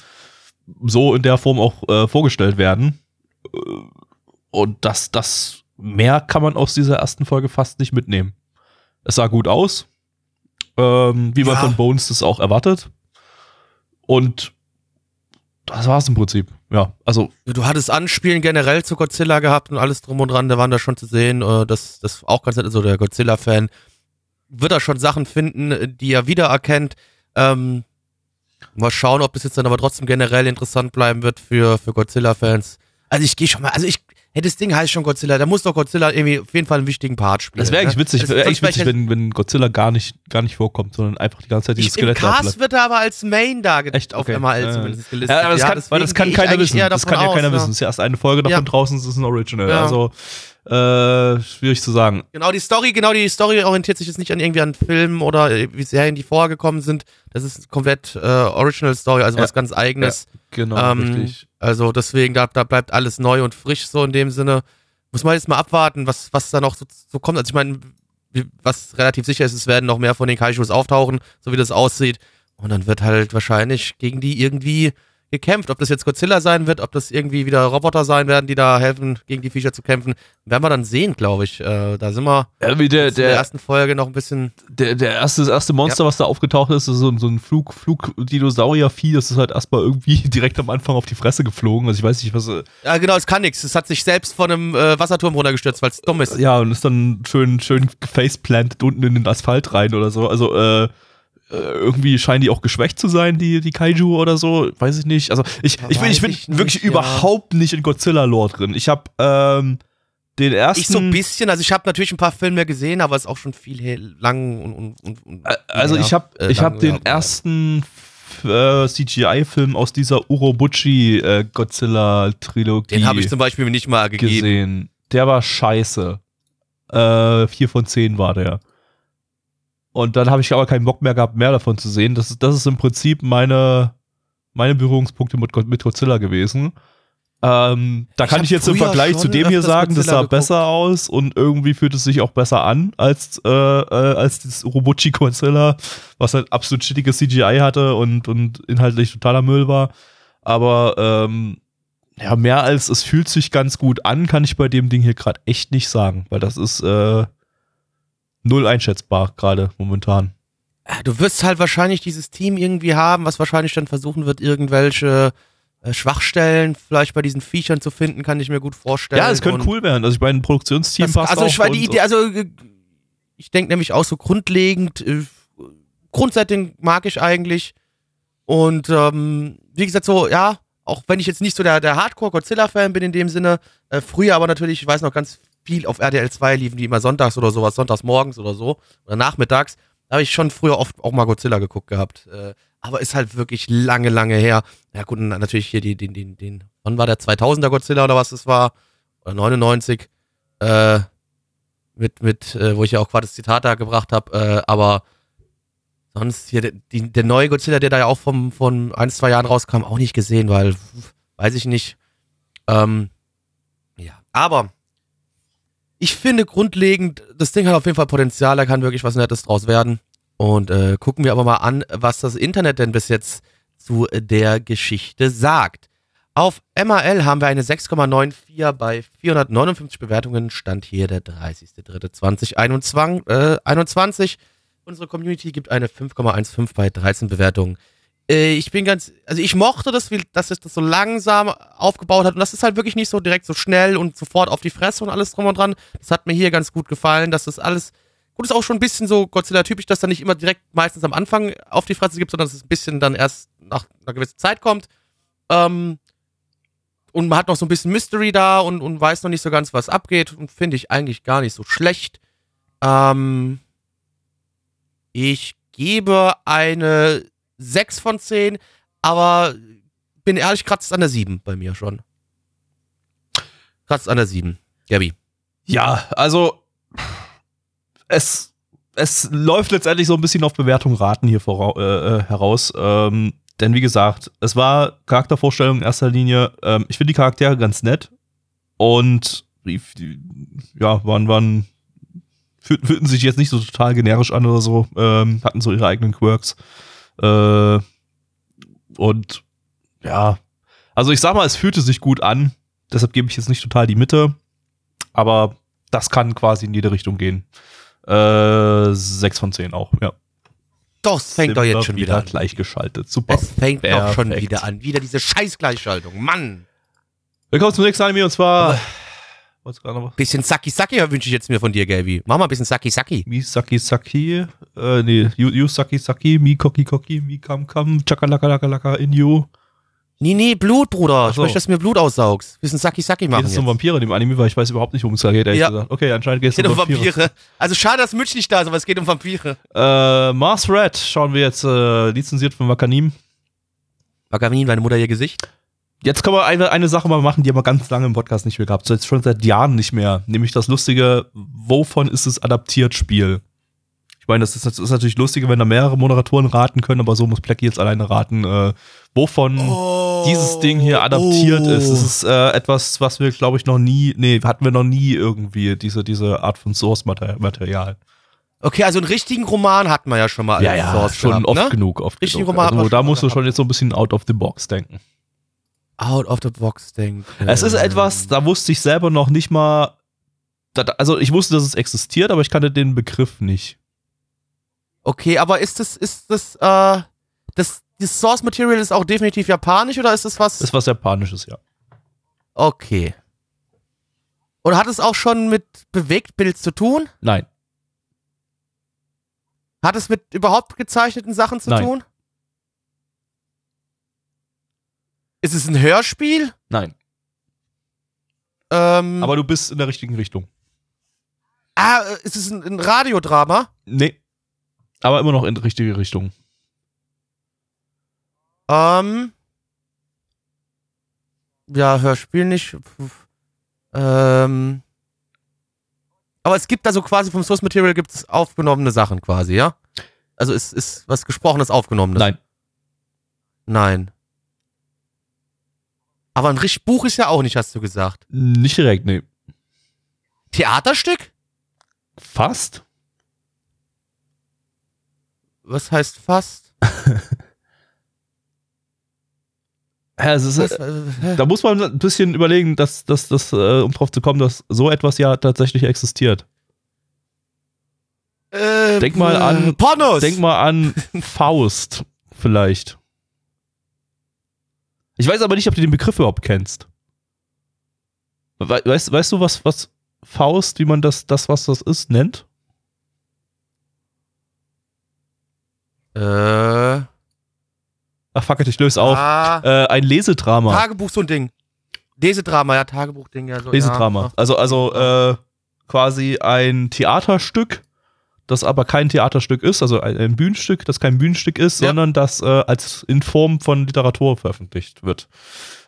so in der Form auch äh, vorgestellt werden. Und das, das mehr kann man aus dieser ersten Folge fast nicht mitnehmen. Es sah gut aus, ähm, wie man Ja. von Bones das auch erwartet. Und das war's im Prinzip. Ja, also Du hattest Anspielen generell zu Godzilla gehabt und alles drum und dran, da waren da schon zu sehen. Äh, das, das auch ganz nett, also der Godzilla-Fan wird da schon Sachen finden, die er wiedererkennt. Ähm, mal schauen, ob das jetzt dann aber trotzdem generell interessant bleiben wird für, für Godzilla-Fans. Also ich gehe schon mal, also ich, hey, das Ding heißt schon Godzilla, da muss doch Godzilla irgendwie auf jeden Fall einen wichtigen Part spielen. Das wäre eigentlich ne? witzig, sonst wär witzig, ich- wenn, wenn Godzilla gar nicht, gar nicht vorkommt, sondern einfach die ganze Zeit dieses Im Skelett da Cast wird er aber als Main dargestellt, Echt? auf Okay. MRL Ja. zumindest gelistet. Ja, aber das kann, weil das kann keiner wissen. Das kann ja aus, keiner ne? wissen. Es ist ja erst eine Folge davon Ja. draußen, es ist ein Original. Ja. Also, äh, schwierig zu sagen. Genau, die Story, genau, die Story orientiert sich jetzt nicht an irgendwie an Filmen oder äh, wie Serien, die vorher gekommen sind. Das ist komplett äh, Original Story, also Ja. was ganz eigenes. Genau, Ähm, Also deswegen, da, da bleibt alles neu und frisch so in dem Sinne. Muss man jetzt mal abwarten, was, was da noch so, so kommt. Also ich meine, was relativ sicher ist, es werden noch mehr von den Kaijus auftauchen, so wie das aussieht. Und dann wird halt wahrscheinlich gegen die irgendwie gekämpft. Ob das jetzt Godzilla sein wird, ob das irgendwie wieder Roboter sein werden, die da helfen, gegen die Viecher zu kämpfen, werden wir dann sehen, glaube ich. Äh, da sind wir Ja, wie der, in der ersten Folge noch ein bisschen. der, der erste, das erste Monster, was da aufgetaucht ist, ist so, ein- so ein Flug, Flug-Dinosaurier-Vieh, das ist halt erstmal irgendwie direkt am Anfang auf die Fresse geflogen. Also ich weiß nicht, was. äh, Ja, genau, es kann nichts. Es hat sich selbst von einem äh, Wasserturm runtergestürzt, weil es dumm ist. Ja, und ist dann schön, schön gefaceplantet unten in den Asphalt rein oder so. Also, äh, irgendwie scheinen die auch geschwächt zu sein, die, die Kaiju oder so. Weiß ich nicht. Also, ich, ich bin, ich bin ich nicht, wirklich ja. überhaupt nicht in Godzilla-Lore drin. Ich habe ähm, den ersten. Ich so ein bisschen, also ich habe natürlich ein paar Filme gesehen, aber es ist auch schon viel lang und. und, und, Äh, Also ja, ich habe äh, ich hab den ja. ersten äh, CGI-Film aus dieser Urobuchi äh, Godzilla-Trilogie Den habe ich zum Beispiel nicht mal gegeben. gesehen. Der war scheiße. Äh, vier von zehn war der. Und dann habe ich aber keinen Bock mehr gehabt, mehr davon zu sehen. Das ist, das ist im Prinzip meine, meine Berührungspunkte mit, mit Godzilla gewesen. Ähm, da Ich kann ich jetzt im Vergleich zu dem hier sagen, das Godzilla sah geguckt. besser aus und irgendwie fühlt es sich auch besser an als, äh, äh, als das Robochi Godzilla, was halt absolut shittiges CGI hatte und, und inhaltlich totaler Müll war. Aber ähm, ja, mehr als es fühlt sich ganz gut an, kann ich bei dem Ding hier gerade echt nicht sagen, weil das ist äh, null einschätzbar gerade momentan. Ah, Du wirst halt wahrscheinlich dieses Team irgendwie haben, was wahrscheinlich dann versuchen wird, irgendwelche äh, Schwachstellen vielleicht bei diesen Viechern zu finden, kann ich mir gut vorstellen. Ja, es könnte Und cool werden. Also ich meine, ein Produktionsteam das, passt also auch. ich war die Idee, also äh, ich denke nämlich auch so grundlegend, äh, Grundsetting mag ich eigentlich. Und ähm, wie gesagt, so, ja, auch wenn ich jetzt nicht so der, der Hardcore-Godzilla-Fan bin in dem Sinne, äh, früher aber natürlich, ich weiß noch ganz viel auf RDL 2 liefen die immer sonntags oder sowas, sonntags morgens oder so, oder nachmittags. Da habe ich schon früher oft auch mal Godzilla geguckt gehabt. Äh, aber ist halt wirklich lange, lange her. Ja gut, natürlich hier die, den, den, den, wann war der 2000er Godzilla oder was das war? Oder 99? Äh, mit, mit, äh, wo ich ja auch gerade das Zitat da gebracht habe, äh, aber sonst hier, der, die, der neue Godzilla, der da ja auch vom, von ein, zwei Jahren rauskam, auch nicht gesehen, weil, weiß ich nicht. Ähm, ja, aber ich finde grundlegend, das Ding hat auf jeden Fall Potenzial, da kann wirklich was Nettes draus werden. Und äh, gucken wir aber mal an, was das Internet denn bis jetzt zu der Geschichte sagt. Auf MRL haben wir eine 6,94 bei 459 Bewertungen. Stand hier der 30.03.2021. Äh, 21. Unsere Community gibt eine 5,15 bei 13 Bewertungen. Äh, ich bin ganz, also ich mochte das, wie, dass es das so langsam aufgebaut hat und das ist halt wirklich nicht so direkt so schnell und sofort auf die Fresse und alles drum und dran. Das hat mir hier ganz gut gefallen, dass das alles, gut ist auch schon ein bisschen so Godzilla-typisch, dass da nicht immer direkt meistens am Anfang auf die Fresse gibt, sondern dass es ein bisschen dann erst nach einer gewissen Zeit kommt. Ähm, und man hat noch so ein bisschen Mystery da und, und weiß noch nicht so ganz, was abgeht und finde ich eigentlich gar nicht so schlecht. Ähm, ich gebe eine 6 von 10, aber bin ehrlich, kratzt an der 7 bei mir schon. Kratzt an der 7. Gabi. Ja, also es, es läuft letztendlich so ein bisschen auf Bewertung raten hier vorau äh, äh, heraus. Ähm, denn wie gesagt, es war Charaktervorstellung in erster Linie. Ähm, ich finde die Charaktere ganz nett und ja, waren, waren fühl- fühlten sich jetzt nicht so total generisch an oder so, ähm, hatten so ihre eigenen Quirks. Äh, und ja, also ich sag mal, es fühlte sich gut an. Deshalb gebe ich jetzt nicht total die Mitte. Aber das kann quasi in jede Richtung gehen. Äh, 6 von 10 auch, ja. Das fängt doch Sind jetzt wir schon wieder an. gleichgeschaltet. Super. Es fängt doch schon Perfekt. wieder an. Wieder diese Scheißgleichschaltung. Mann. Willkommen zum nächsten Anime und zwar. Was gerade noch? Bisschen Saki Saki wünsche ich jetzt mir von dir, Gaby. Mach mal ein bisschen Saki Saki. Misaki Saki, äh, nee, Yu, Yu Saki Saki, Mi Koki Koki, Mi Kam Kam, Chakalaka Laka Laka in You. Nee, nee, Blut, Bruder. Ach Ich so. möchte, dass du mir Blut aussaugst. Bisschen Saki Saki Geht machen es um Vampire in dem Anime, weil ich weiß überhaupt nicht, worum es da geht, ehrlich Ja. gesagt. Okay, anscheinend geht es um um Vampire. Vampire. Also schade, dass Mitch nicht da ist, aber es geht um Vampire. Äh, Mars Red schauen wir jetzt äh, lizenziert von Wakanim. Bagamin, deine Mutter ihr Gesicht? Jetzt können wir eine, eine Sache mal machen, die haben wir ganz lange im Podcast nicht mehr gehabt. So jetzt schon seit Jahren nicht mehr. Nämlich das lustige, wovon ist es adaptiert Spiel? Ich meine, das ist, das ist natürlich lustiger, wenn da mehrere Moderatoren raten können, aber so muss Plecky jetzt alleine raten, äh, wovon dieses Ding hier adaptiert Oh. ist. Es ist äh, etwas, was wir, glaube ich, noch nie, nee, hatten wir noch nie irgendwie, diese, diese Art von Source-Material. Okay, also einen richtigen Roman hatten wir ja schon mal als Source schon gehabt, oft ne? genug, oft Richtigen genug. Roman Also da musst du schon jetzt so ein bisschen out of the box denken. Out of the box denke. Es ist etwas, da wusste ich selber noch nicht mal. Also ich wusste, dass es existiert, aber ich kannte den Begriff nicht. Okay, aber ist das, ist das, äh, das, das Source Material ist auch definitiv japanisch oder ist das was? Ist was Japanisches, ja. okay. Und hat es auch schon mit Bewegtbild zu tun? Nein. Hat es mit überhaupt gezeichneten Sachen zu Nein. tun? Ist es ein Hörspiel? Nein. Ähm, Aber du bist in der richtigen Richtung. ah, äh, ist es ein, ein Radiodrama? Nee. Aber immer noch in die richtige Richtung. Ähm, ja, Hörspiel nicht. Ähm, aber es gibt also quasi vom Source Material gibt es aufgenommene Sachen quasi, ja? Also es ist was gesprochenes aufgenommenes. Nein. Nein. Aber ein richtig Buch ist ja auch nicht, hast du gesagt. Nicht direkt, nee. Theaterstück? Fast? Was heißt fast? Es ist, äh, äh, da muss man ein bisschen überlegen, dass, dass, dass, äh, um drauf zu kommen, dass so etwas ja tatsächlich existiert. Äh, Denk mal an- Pornos. Denk mal an Faust, vielleicht. Ich weiß aber nicht, ob du den Begriff überhaupt kennst. We weißt, weißt du, was, was Faust, wie man das, das, was das ist, nennt? Äh, Ach, fuck it, ich löse auf. ah, Äh, ein Lesedrama. Tagebuch so ein Ding. Lesedrama, ja, Tagebuchding, ja. So, Lesedrama. Ja. Also, also äh, quasi ein Theaterstück, das aber kein Theaterstück ist, also ein, Bühnenstück, das kein Bühnenstück ist, Ja. sondern das äh, als in Form von Literatur veröffentlicht wird.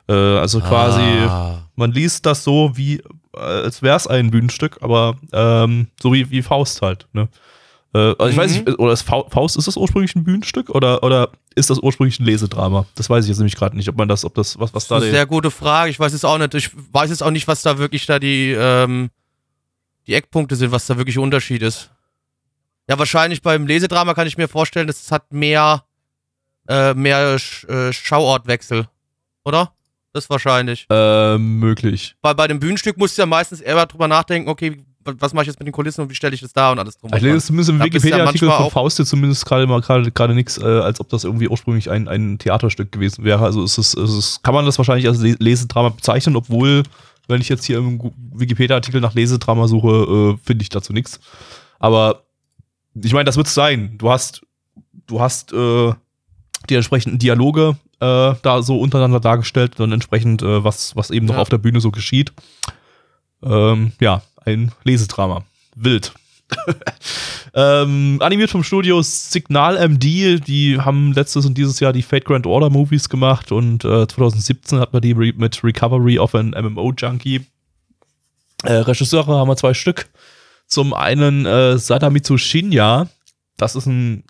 Äh, also quasi, Ah. man liest das so wie, äh, als wäre es ein Bühnenstück, aber ähm, so wie, wie Faust halt. Ne? Äh, also ich weiß Mhm. nicht, oder ist Fa- Faust, ist das ursprünglich ein Bühnenstück oder, oder ist das ursprünglich ein Lesedrama? Das weiß ich jetzt nämlich gerade nicht, ob man das, ob das, was, was da Das ist eine sehr gute Frage. Ich weiß es auch nicht. Ich weiß jetzt auch nicht, was da wirklich da die, ähm, die Eckpunkte sind, was da wirklich der Unterschied ist. Ja, wahrscheinlich beim Lesedrama kann ich mir vorstellen, es hat mehr, äh, mehr Sch äh, Schauortwechsel. Oder? Das ist wahrscheinlich. äh, möglich. Bei, bei dem Bühnenstück musst du ja meistens eher drüber nachdenken, okay, wa- was mache ich jetzt mit den Kulissen und wie stelle ich das da und alles drum. Ich lese zumindest im ja Wikipedia-Artikel manchmal von Faust jetzt zumindest gerade mal gerade nichts, äh, als ob das irgendwie ursprünglich ein, ein Theaterstück gewesen wäre. Also ist es, ist es, kann man das wahrscheinlich als Le- Lesedrama bezeichnen, obwohl, wenn ich jetzt hier im Wikipedia-Artikel nach Lesedrama suche, äh, finde ich dazu nichts. Aber ich meine, das wird es sein. Du hast, du hast äh, die entsprechenden Dialoge äh, da so untereinander dargestellt und entsprechend, äh, was, was eben noch Ja. auf der Bühne so geschieht. Ähm, ja, ein Lesedrama. Wild. ähm, animiert vom Studio Signal MD, die haben letztes und dieses Jahr die Fate Grand Order Movies gemacht und äh, 2017 hat man die re mit Recovery of an MMO Junkie. Äh, Regisseure haben wir zwei Stück. Zum einen äh, Sadamitsu Shinya, das ist ein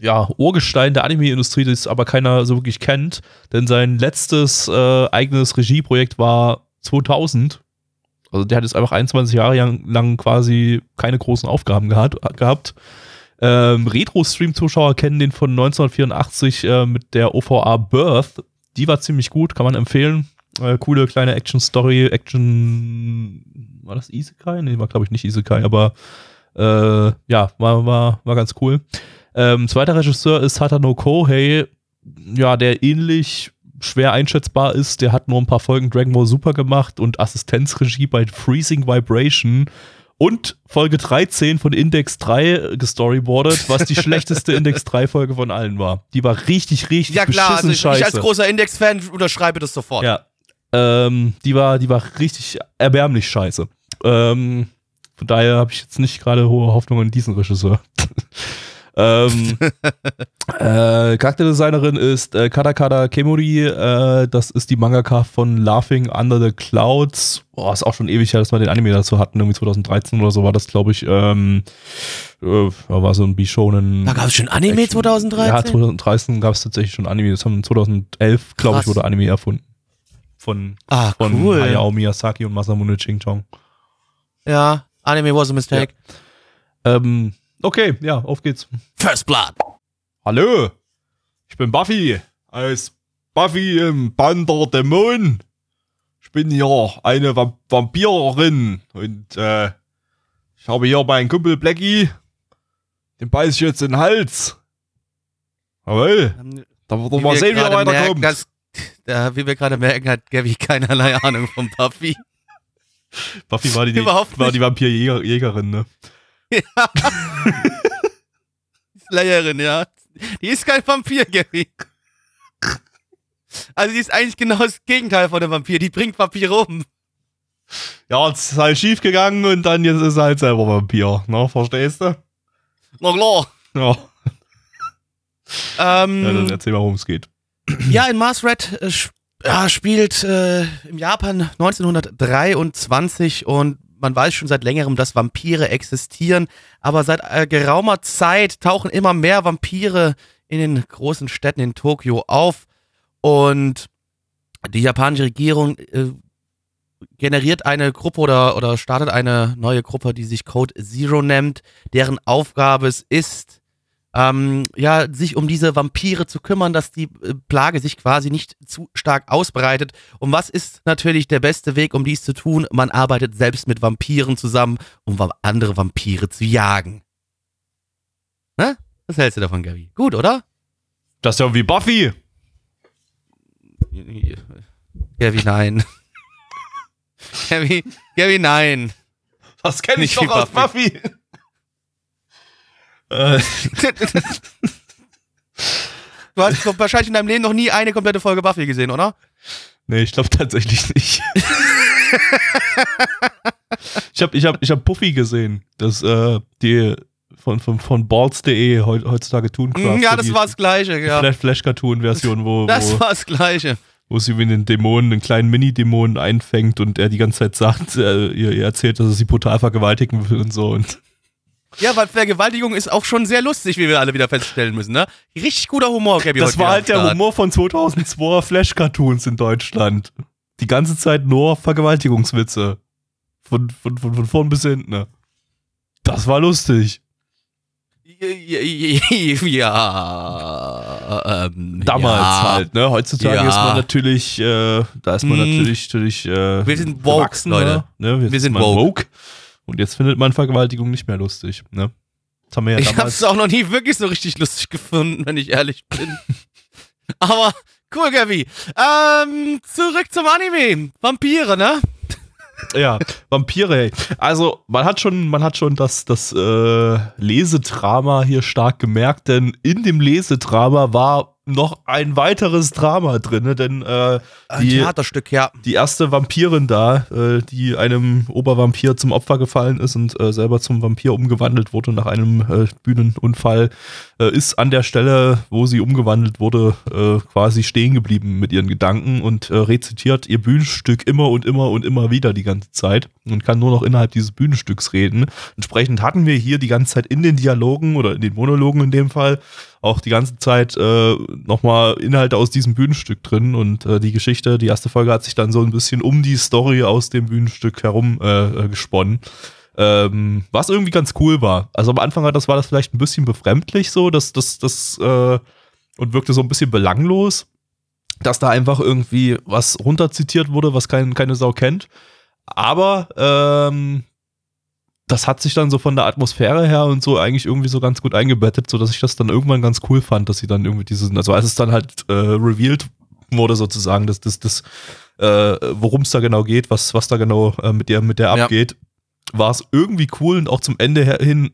ja, Urgestein der Anime-Industrie, das aber keiner so wirklich kennt, denn sein letztes äh, eigenes Regieprojekt war 2000 also der hat jetzt einfach 21 Jahre lang, quasi keine großen Aufgaben gehabt. gehabt. Ähm, Retro-Stream-Zuschauer kennen den von 1984 äh, mit der OVA Birth. Die war ziemlich gut, kann man empfehlen. Äh, coole kleine Action-Story, Action. War das Isekai? Nee, war glaube ich nicht Isekai, aber äh, ja, war, war, war ganz cool. Ähm, zweiter Regisseur ist Hatano Kohei, ja, der ähnlich schwer einschätzbar ist. Der hat nur ein paar Folgen Dragon Ball Super gemacht und Assistenzregie bei Freezing Vibration und Folge 13 von Index 3 gestoryboardet, was die schlechteste Index 3 Folge von allen war. Die war richtig, richtig Ja klar, also ich, scheiße. ich als großer Index-Fan unterschreibe das sofort. Ja. Ähm, die war, die war richtig erbärmlich scheiße. Ähm, von daher habe ich jetzt nicht gerade hohe Hoffnungen in diesen Regisseur. ähm, äh, Charakterdesignerin ist äh, Kadakada Kemuri. Äh, das ist die Mangaka von Laughing Under the Clouds. Boah, ist auch schon ewig her, dass wir den Anime dazu hatten. Irgendwie 2013 oder so war das, glaube ich. Ähm, äh, war so ein Bishonen. Da gab es schon Anime Action. 2013? Ja, 2013 gab es tatsächlich schon Anime. Das haben 2011, glaube ich, wurde Anime erfunden. Von, ah, von cool. Hayao Miyazaki und Masamune Ching-Chong. Ja, Anime was a mistake. Ähm, okay, ja, auf geht's. First Blood. Hallo, ich bin Buffy als Buffy im Band der Dämonen. Ich bin ja eine Vamp Vampirerin und äh, ich habe hier meinen Kumpel Blackie. Den beiß ich jetzt in den Hals. Jawohl. Da wird doch mal sehen, wie er weiterkommt. dass, da, wie wir gerade merken, hat Gabby keinerlei Ahnung vom Buffy. Buffy war die, Überhaupt war die Vampirjägerin, ne? Slayerin, ja. Die ist kein Vampir, Gabby. Also die ist eigentlich genau das Gegenteil von einem Vampir. Die bringt Vampire um. Ja, es ist halt schief gegangen und dann jetzt ist er halt selber Vampir, ne? Verstehst du? Na klar. Ja. Ähm, ja dann erzähl mal, worum es geht. Ja, in Mars Red äh, spielt äh, im Japan 1923 und man weiß schon seit längerem, dass Vampire existieren, aber seit äh, geraumer Zeit tauchen immer mehr Vampire in den großen Städten in Tokio auf. Und die japanische Regierung äh, generiert eine Gruppe oder, oder startet eine neue Gruppe, die sich Code Zero nennt, deren Aufgabe es ist, ähm, ja, sich um diese Vampire zu kümmern, dass die äh, Plage sich quasi nicht zu stark ausbreitet. Und was ist natürlich der beste Weg, um dies zu tun? Man arbeitet selbst mit Vampiren zusammen, um andere Vampire zu jagen. Ne? Was hältst du davon, Gary? Gut, oder? Das ist ja wie Buffy. Gary, nein. Gary, Gary, nein. Das kenne Nicht ich doch wie aus Buffy. Äh, Du hast doch wahrscheinlich in deinem Leben noch nie eine komplette Folge Buffy gesehen, oder? nee, ich glaube tatsächlich nicht. ich habe ich hab, ich hab Puffy gesehen. Das, äh, die von, von, von Balls.de heu- heutzutage Tooncraft. Ja, das die war das Gleiche, ja. Flash, Flash-Cartoon-Version, wo, Das wo, war das Gleiche. wo sie wie den Dämonen, einen kleinen Mini-Dämonen einfängt und er die ganze Zeit sagt, äh, ihr, ihr erzählt, dass er sie brutal vergewaltigen will und so. Und Ja, weil Vergewaltigung ist auch schon sehr lustig, wie wir alle wieder feststellen müssen, ne? Richtig guter Humor, Gabby. das war halt der. Humor von 2002er Flash-Cartoons in Deutschland. Die ganze Zeit nur Vergewaltigungswitze. Von, von, von, von vorn bis hinten. Ne? Das war lustig. Ja, ähm, Damals ja. halt, ne? Heutzutage Ja. ist man natürlich, äh, da ist man Hm. natürlich, natürlich äh, Wir sind woke, erwachsener, Leute. Ne? Wir sind mal woke. Und jetzt findet man Vergewaltigung nicht mehr lustig, ne? Das haben wir ja Ich hab's damals. auch noch nie wirklich so richtig lustig gefunden, wenn ich ehrlich bin. Aber cool, Gabby. Ähm, zurück zum Anime. Vampire, ne? Ja, Vampire, ey. Also, man hat schon, man hat schon das, das äh, Lesedrama hier stark gemerkt, denn in dem Lesedrama war noch ein weiteres Drama drin, denn äh, Ein Die- Theaterstück, ja. die erste Vampirin da, äh, die einem Obervampir zum Opfer gefallen ist und äh, selber zum Vampir umgewandelt wurde nach einem äh, Bühnenunfall, äh, ist an der Stelle, wo sie umgewandelt wurde, äh, quasi stehen geblieben mit ihren Gedanken und äh, rezitiert ihr Bühnenstück immer und immer und immer wieder die ganze Zeit und kann nur noch innerhalb dieses Bühnenstücks reden. Entsprechend hatten wir hier die ganze Zeit in den Dialogen oder in den Monologen in dem Fall auch die ganze Zeit äh, nochmal Inhalte aus diesem Bühnenstück drin und äh, die Geschichte, die erste Folge hat sich dann so ein bisschen um die Story aus dem Bühnenstück herum äh, äh, gesponnen. Ähm, was irgendwie ganz cool war. Also am Anfang das war das vielleicht ein bisschen befremdlich so, dass das das äh, und wirkte so ein bisschen belanglos, dass da einfach irgendwie was runterzitiert wurde, was kein, keine Sau kennt. Aber ähm, das hat sich dann so von der Atmosphäre her und so eigentlich irgendwie so ganz gut eingebettet, so dass ich das dann irgendwann ganz cool fand, dass sie dann irgendwie diesen, also als es dann halt äh, revealed wurde sozusagen, dass das, das, äh, worum es da genau geht, was, was da genau äh, mit der, mit der Ja. abgeht, war es irgendwie cool und auch zum Ende hin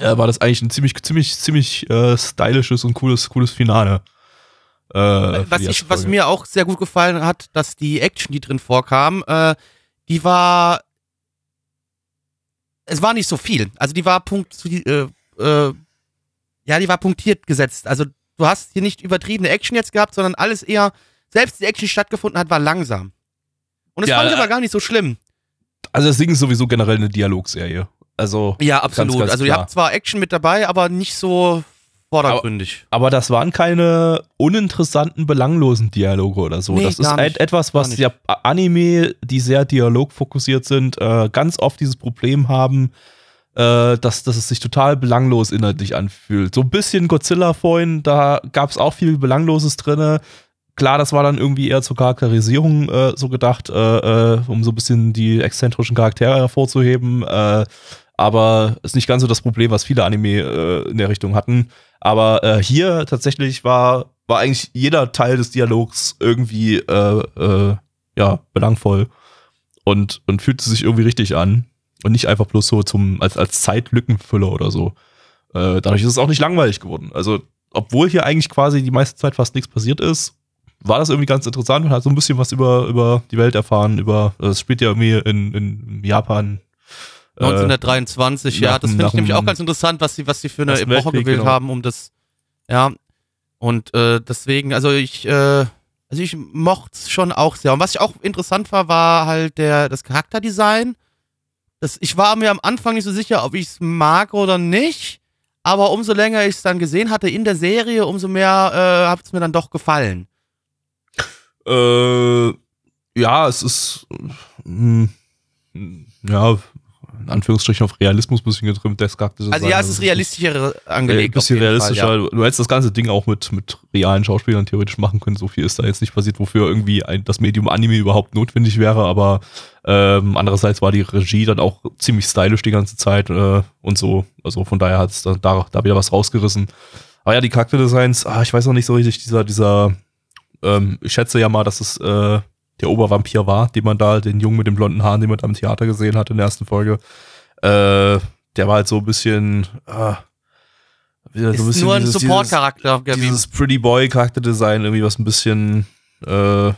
äh, war das eigentlich ein ziemlich, ziemlich, ziemlich äh, stylisches und cooles, cooles Finale. Äh, was, ich, was mir auch sehr gut gefallen hat, dass die Action, die drin vorkam, äh, die war. Es war nicht so viel. Also die war punkt, äh, äh, ja, die war punktiert gesetzt. Also du hast hier nicht übertriebene Action jetzt gehabt, sondern alles eher, selbst die Action, die stattgefunden hat, war langsam. Und das Ja, fand ich äh, aber gar nicht so schlimm. Also das Ding ist sowieso generell eine Dialogserie. Also Ja, absolut. ganz also ihr habt zwar Action mit dabei, aber nicht so vordergründig. Aber das waren keine uninteressanten, belanglosen Dialoge oder so. Nee, das ist halt nicht. etwas, was ja Anime, die sehr dialogfokussiert sind, äh, ganz oft dieses Problem haben, äh, dass, dass es sich total belanglos inhaltlich anfühlt. So ein bisschen Godzilla vorhin, da gab es auch viel Belangloses drinne. klar, das war dann irgendwie eher zur Charakterisierung äh, so gedacht, äh, äh, um so ein bisschen die exzentrischen Charaktere hervorzuheben. Äh, aber ist nicht ganz so das Problem, was viele Anime äh, in der Richtung hatten. Aber äh, hier tatsächlich war, war eigentlich jeder Teil des Dialogs irgendwie äh, äh, ja, belangvoll und, und fühlte sich irgendwie richtig an. Und nicht einfach bloß so zum, als, als Zeitlückenfüller oder so. Äh, dadurch ist es auch nicht langweilig geworden. Also, obwohl hier eigentlich quasi die meiste Zeit fast nichts passiert ist, war das irgendwie ganz interessant und hat so ein bisschen was über, über die Welt erfahren, über, es spielt ja irgendwie in, in Japan. Äh, 1923, ja, nach das finde ich nämlich auch ganz interessant, was sie, was sie für eine Epoche Weltkrieg, gewählt genau. haben, um das, ja. Und äh, deswegen, also ich, äh, also ich mochte es schon auch sehr. Und was ich auch interessant war, war halt der, das Charakterdesign. Das, ich war mir am Anfang nicht so sicher, ob ich es mag oder nicht. Aber umso länger ich es dann gesehen hatte in der Serie, umso mehr äh, hat es mir dann doch gefallen. Äh, ja, es ist, mm, ja, in Anführungsstrichen auf Realismus ein bisschen getrimmt, das Charakterdesign. Also ja, es ist realistischer angelegt. ein bisschen realistischer. Fall, ja. Du hättest das ganze Ding auch mit, mit realen Schauspielern theoretisch machen können. So viel ist da jetzt nicht passiert, wofür irgendwie ein, das Medium Anime überhaupt notwendig wäre. Aber ähm, andererseits war die Regie dann auch ziemlich stylisch die ganze Zeit äh, und so. Also von daher hat es da, da, da wieder was rausgerissen. Aber ja, die Charakterdesigns, ah, ich weiß noch nicht so richtig, dieser, dieser, ähm, ich schätze ja mal, dass es äh, der Obervampir war, den man da, den Jungen mit den blonden Haaren, den man da im Theater gesehen hat in der ersten Folge. Äh, der war halt so ein bisschen, ah, wieder Ist so ein bisschen nur ein Support-Charakter. Dieses, dieses Pretty Boy Charakterdesign, irgendwie was ein bisschen, äh,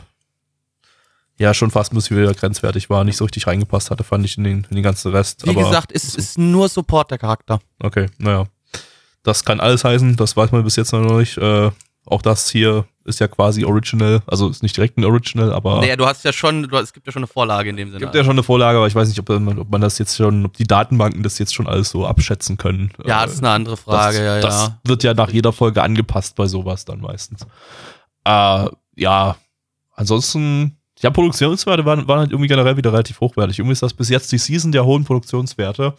ja, schon fast ein bisschen wieder grenzwertig war, nicht so richtig reingepasst hatte, fand ich in den, in den ganzen Rest. Wie aber, gesagt, es ist nur Support-Charakter. Okay, naja. Das kann alles heißen, das weiß man bis jetzt noch nicht. Äh, auch das hier ist ja quasi Original, also ist nicht direkt ein Original, aber Naja, du hast ja schon, du, es gibt ja schon eine Vorlage in dem Sinne. gibt ja schon eine Vorlage, aber ich weiß nicht, ob man, ob man das jetzt schon, ob die Datenbanken das jetzt schon alles so abschätzen können. ja, Äh, das ist eine andere Frage, das, ja, das ja. wird ja nach jeder Folge angepasst bei sowas dann meistens. Äh, ja, ansonsten, ja, Produktionswerte waren, waren halt irgendwie generell wieder relativ hochwertig. Irgendwie ist das bis jetzt die Season der hohen Produktionswerte.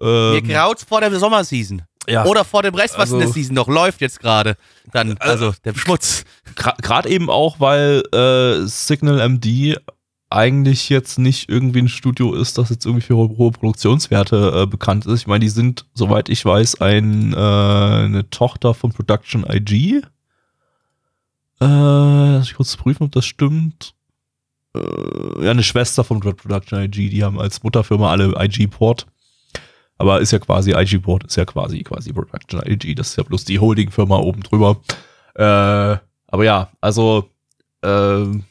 Mir Ähm, graut's vor der Sommerseason. Ja, Oder vor dem Rest, was in der Also- Season noch läuft jetzt gerade. Dann, also der Schmutz. gerade eben auch, weil äh, Signal MD eigentlich jetzt nicht irgendwie ein Studio ist, das jetzt irgendwie für hohe, Produktionswerte äh, bekannt ist. Ich meine, die sind, soweit ich weiß, ein, äh, eine Tochter von Production IG. Äh, lass ich kurz prüfen, ob das stimmt. Äh, ja, eine Schwester von Production IG, die haben als Mutterfirma alle IG Port. Aber ist ja quasi, IG Port ist ja quasi, quasi Production IG, das ist ja bloß die Holdingfirma oben drüber. Äh, aber ja, also ähm,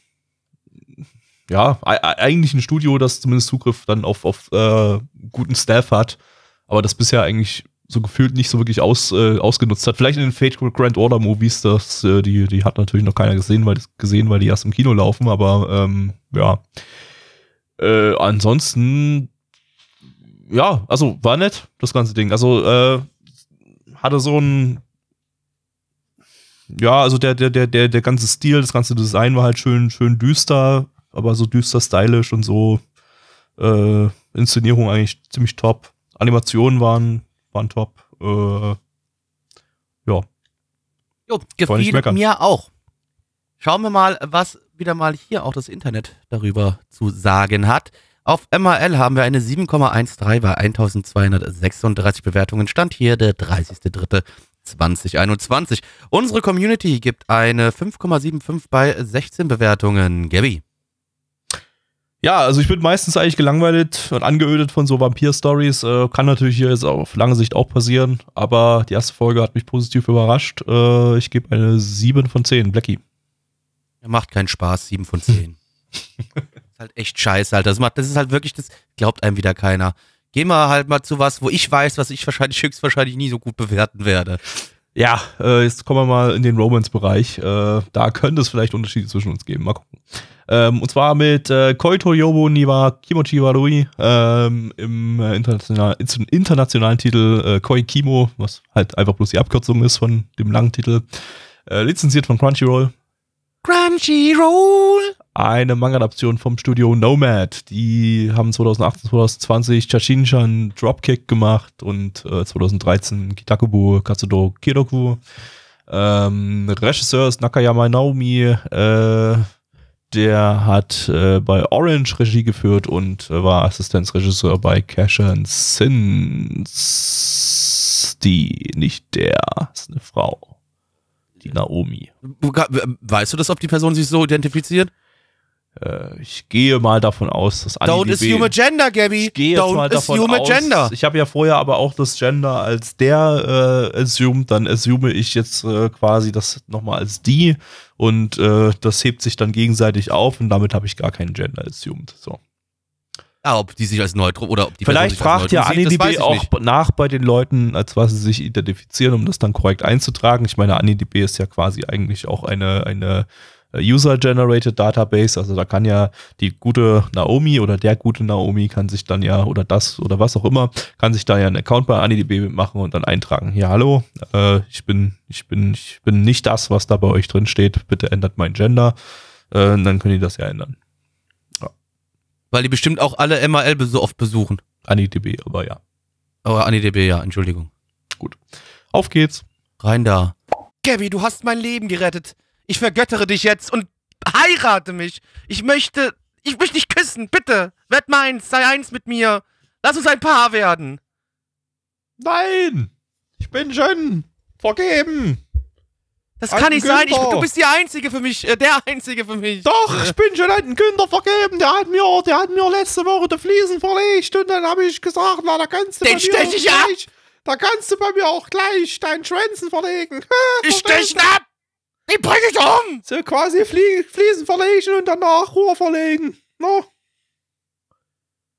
ja, eigentlich ein Studio, das zumindest Zugriff dann auf, auf äh, guten Staff hat, aber das bisher eigentlich so gefühlt nicht so wirklich aus, äh, ausgenutzt hat. Vielleicht in den Fate Grand Order Movies, das, äh, die, die hat natürlich noch keiner gesehen, weil, gesehen, weil die erst im Kino laufen, aber ähm, ja. Äh, ansonsten, ja, also war nett, das ganze Ding. Also äh, hatte so ein ja, also der, der, der, der, der ganze Stil, das ganze Design war halt schön, schön düster, aber so düster stylisch und so äh, Inszenierung eigentlich ziemlich top. Animationen waren, waren top. Äh, ja, Jo, gefiel mir auch. Schauen wir mal, was wieder mal hier auch das Internet darüber zu sagen hat. Auf MRL haben wir eine 7,13 bei 1236 Bewertungen. Stand hier der 30.03.2021. Unsere Community gibt eine 5,75 bei 16 Bewertungen. Gabby. Ja, also ich bin meistens eigentlich gelangweilt und angeödet von so Vampir-Stories. Äh, kann natürlich hier jetzt auf lange Sicht auch passieren, aber die erste Folge hat mich positiv überrascht. Äh, ich gebe eine 7 von 10, Blackie. Er macht keinen Spaß, 7 von 10. halt echt scheiße, Alter. Das, macht, das ist halt wirklich, das glaubt einem wieder keiner. Geh mal halt mal zu was, wo ich weiß, was ich wahrscheinlich höchstwahrscheinlich nie so gut bewerten werde. Ja, äh, jetzt kommen wir mal in den Romance-Bereich. Äh, da könnte es vielleicht Unterschiede zwischen uns geben. Mal gucken. Ähm, und zwar mit äh, Koito Yobo Niwa Kimochi Warui ähm, im äh, international, ins- internationalen Titel äh, Koi Kimo, was halt einfach bloß die Abkürzung ist von dem langen Titel. Äh, lizenziert von Crunchyroll. Crunchyroll! Eine Manga-Adaption vom Studio Nomad. Die haben 2018, 2020 Chachinchan Dropkick gemacht und äh, 2013 Kitakubo Katsudo Kiroku. Ähm, Regisseur ist Nakayama Naomi, äh, der hat äh, bei Orange Regie geführt und äh, war Assistenzregisseur bei Cash and Sins. Die, nicht der, ist eine Frau. Die Naomi. Weißt du das, ob die Person sich so identifiziert? Äh, ich gehe mal davon aus, dass Don't AniDB assume a gender, Gabby. Ich gehe Don't mal davon assume aus. gender. Ich habe ja vorher aber auch das Gender als der äh, assumed, dann assume ich jetzt äh, quasi das nochmal als die und äh, das hebt sich dann gegenseitig auf und damit habe ich gar keinen Gender assumed. So. Ah, ob die sich als neutro oder ob die Vielleicht fragt ja AniDB auch nicht. nach bei den Leuten, als was sie sich identifizieren, um das dann korrekt einzutragen. Ich meine, AniDB ist ja quasi eigentlich auch eine, eine äh, User-Generated Database, also da kann ja die gute Naomi oder der gute Naomi kann sich dann ja, oder das oder was auch immer, kann sich da ja einen Account bei AniDB machen und dann eintragen. Ja, hallo, äh, ich bin, ich bin, ich bin nicht das, was da bei euch drin steht, bitte ändert mein Gender. Äh, und dann können die das ja ändern. Weil die bestimmt auch alle MAL so oft besuchen. AniDB, aber ja. Aber AniDB, ja, Entschuldigung. Auf geht's. Rein da. Gabby, du hast mein Leben gerettet. Ich vergöttere dich jetzt und heirate mich. Ich möchte, ich möchte dich küssen, bitte. Werd meins, sei eins mit mir. Lass uns ein Paar werden. Nein! Ich bin schon vergeben! Das kann nicht sein. Ich, du bist die Einzige für mich, äh, der Einzige für mich. Doch, ich bin schon alten Günther vergeben. Der hat mir, der hat mir letzte Woche die Fliesen verlegt und dann habe ich gesagt, na, da kannst du Den bei mir ich auch ab. gleich, da kannst du bei mir auch gleich deinen Schwänzen verlegen. ich stech ihn ab. Ich bring dich um. So quasi Flie Fliesen verlegen und danach Rohr verlegen. No?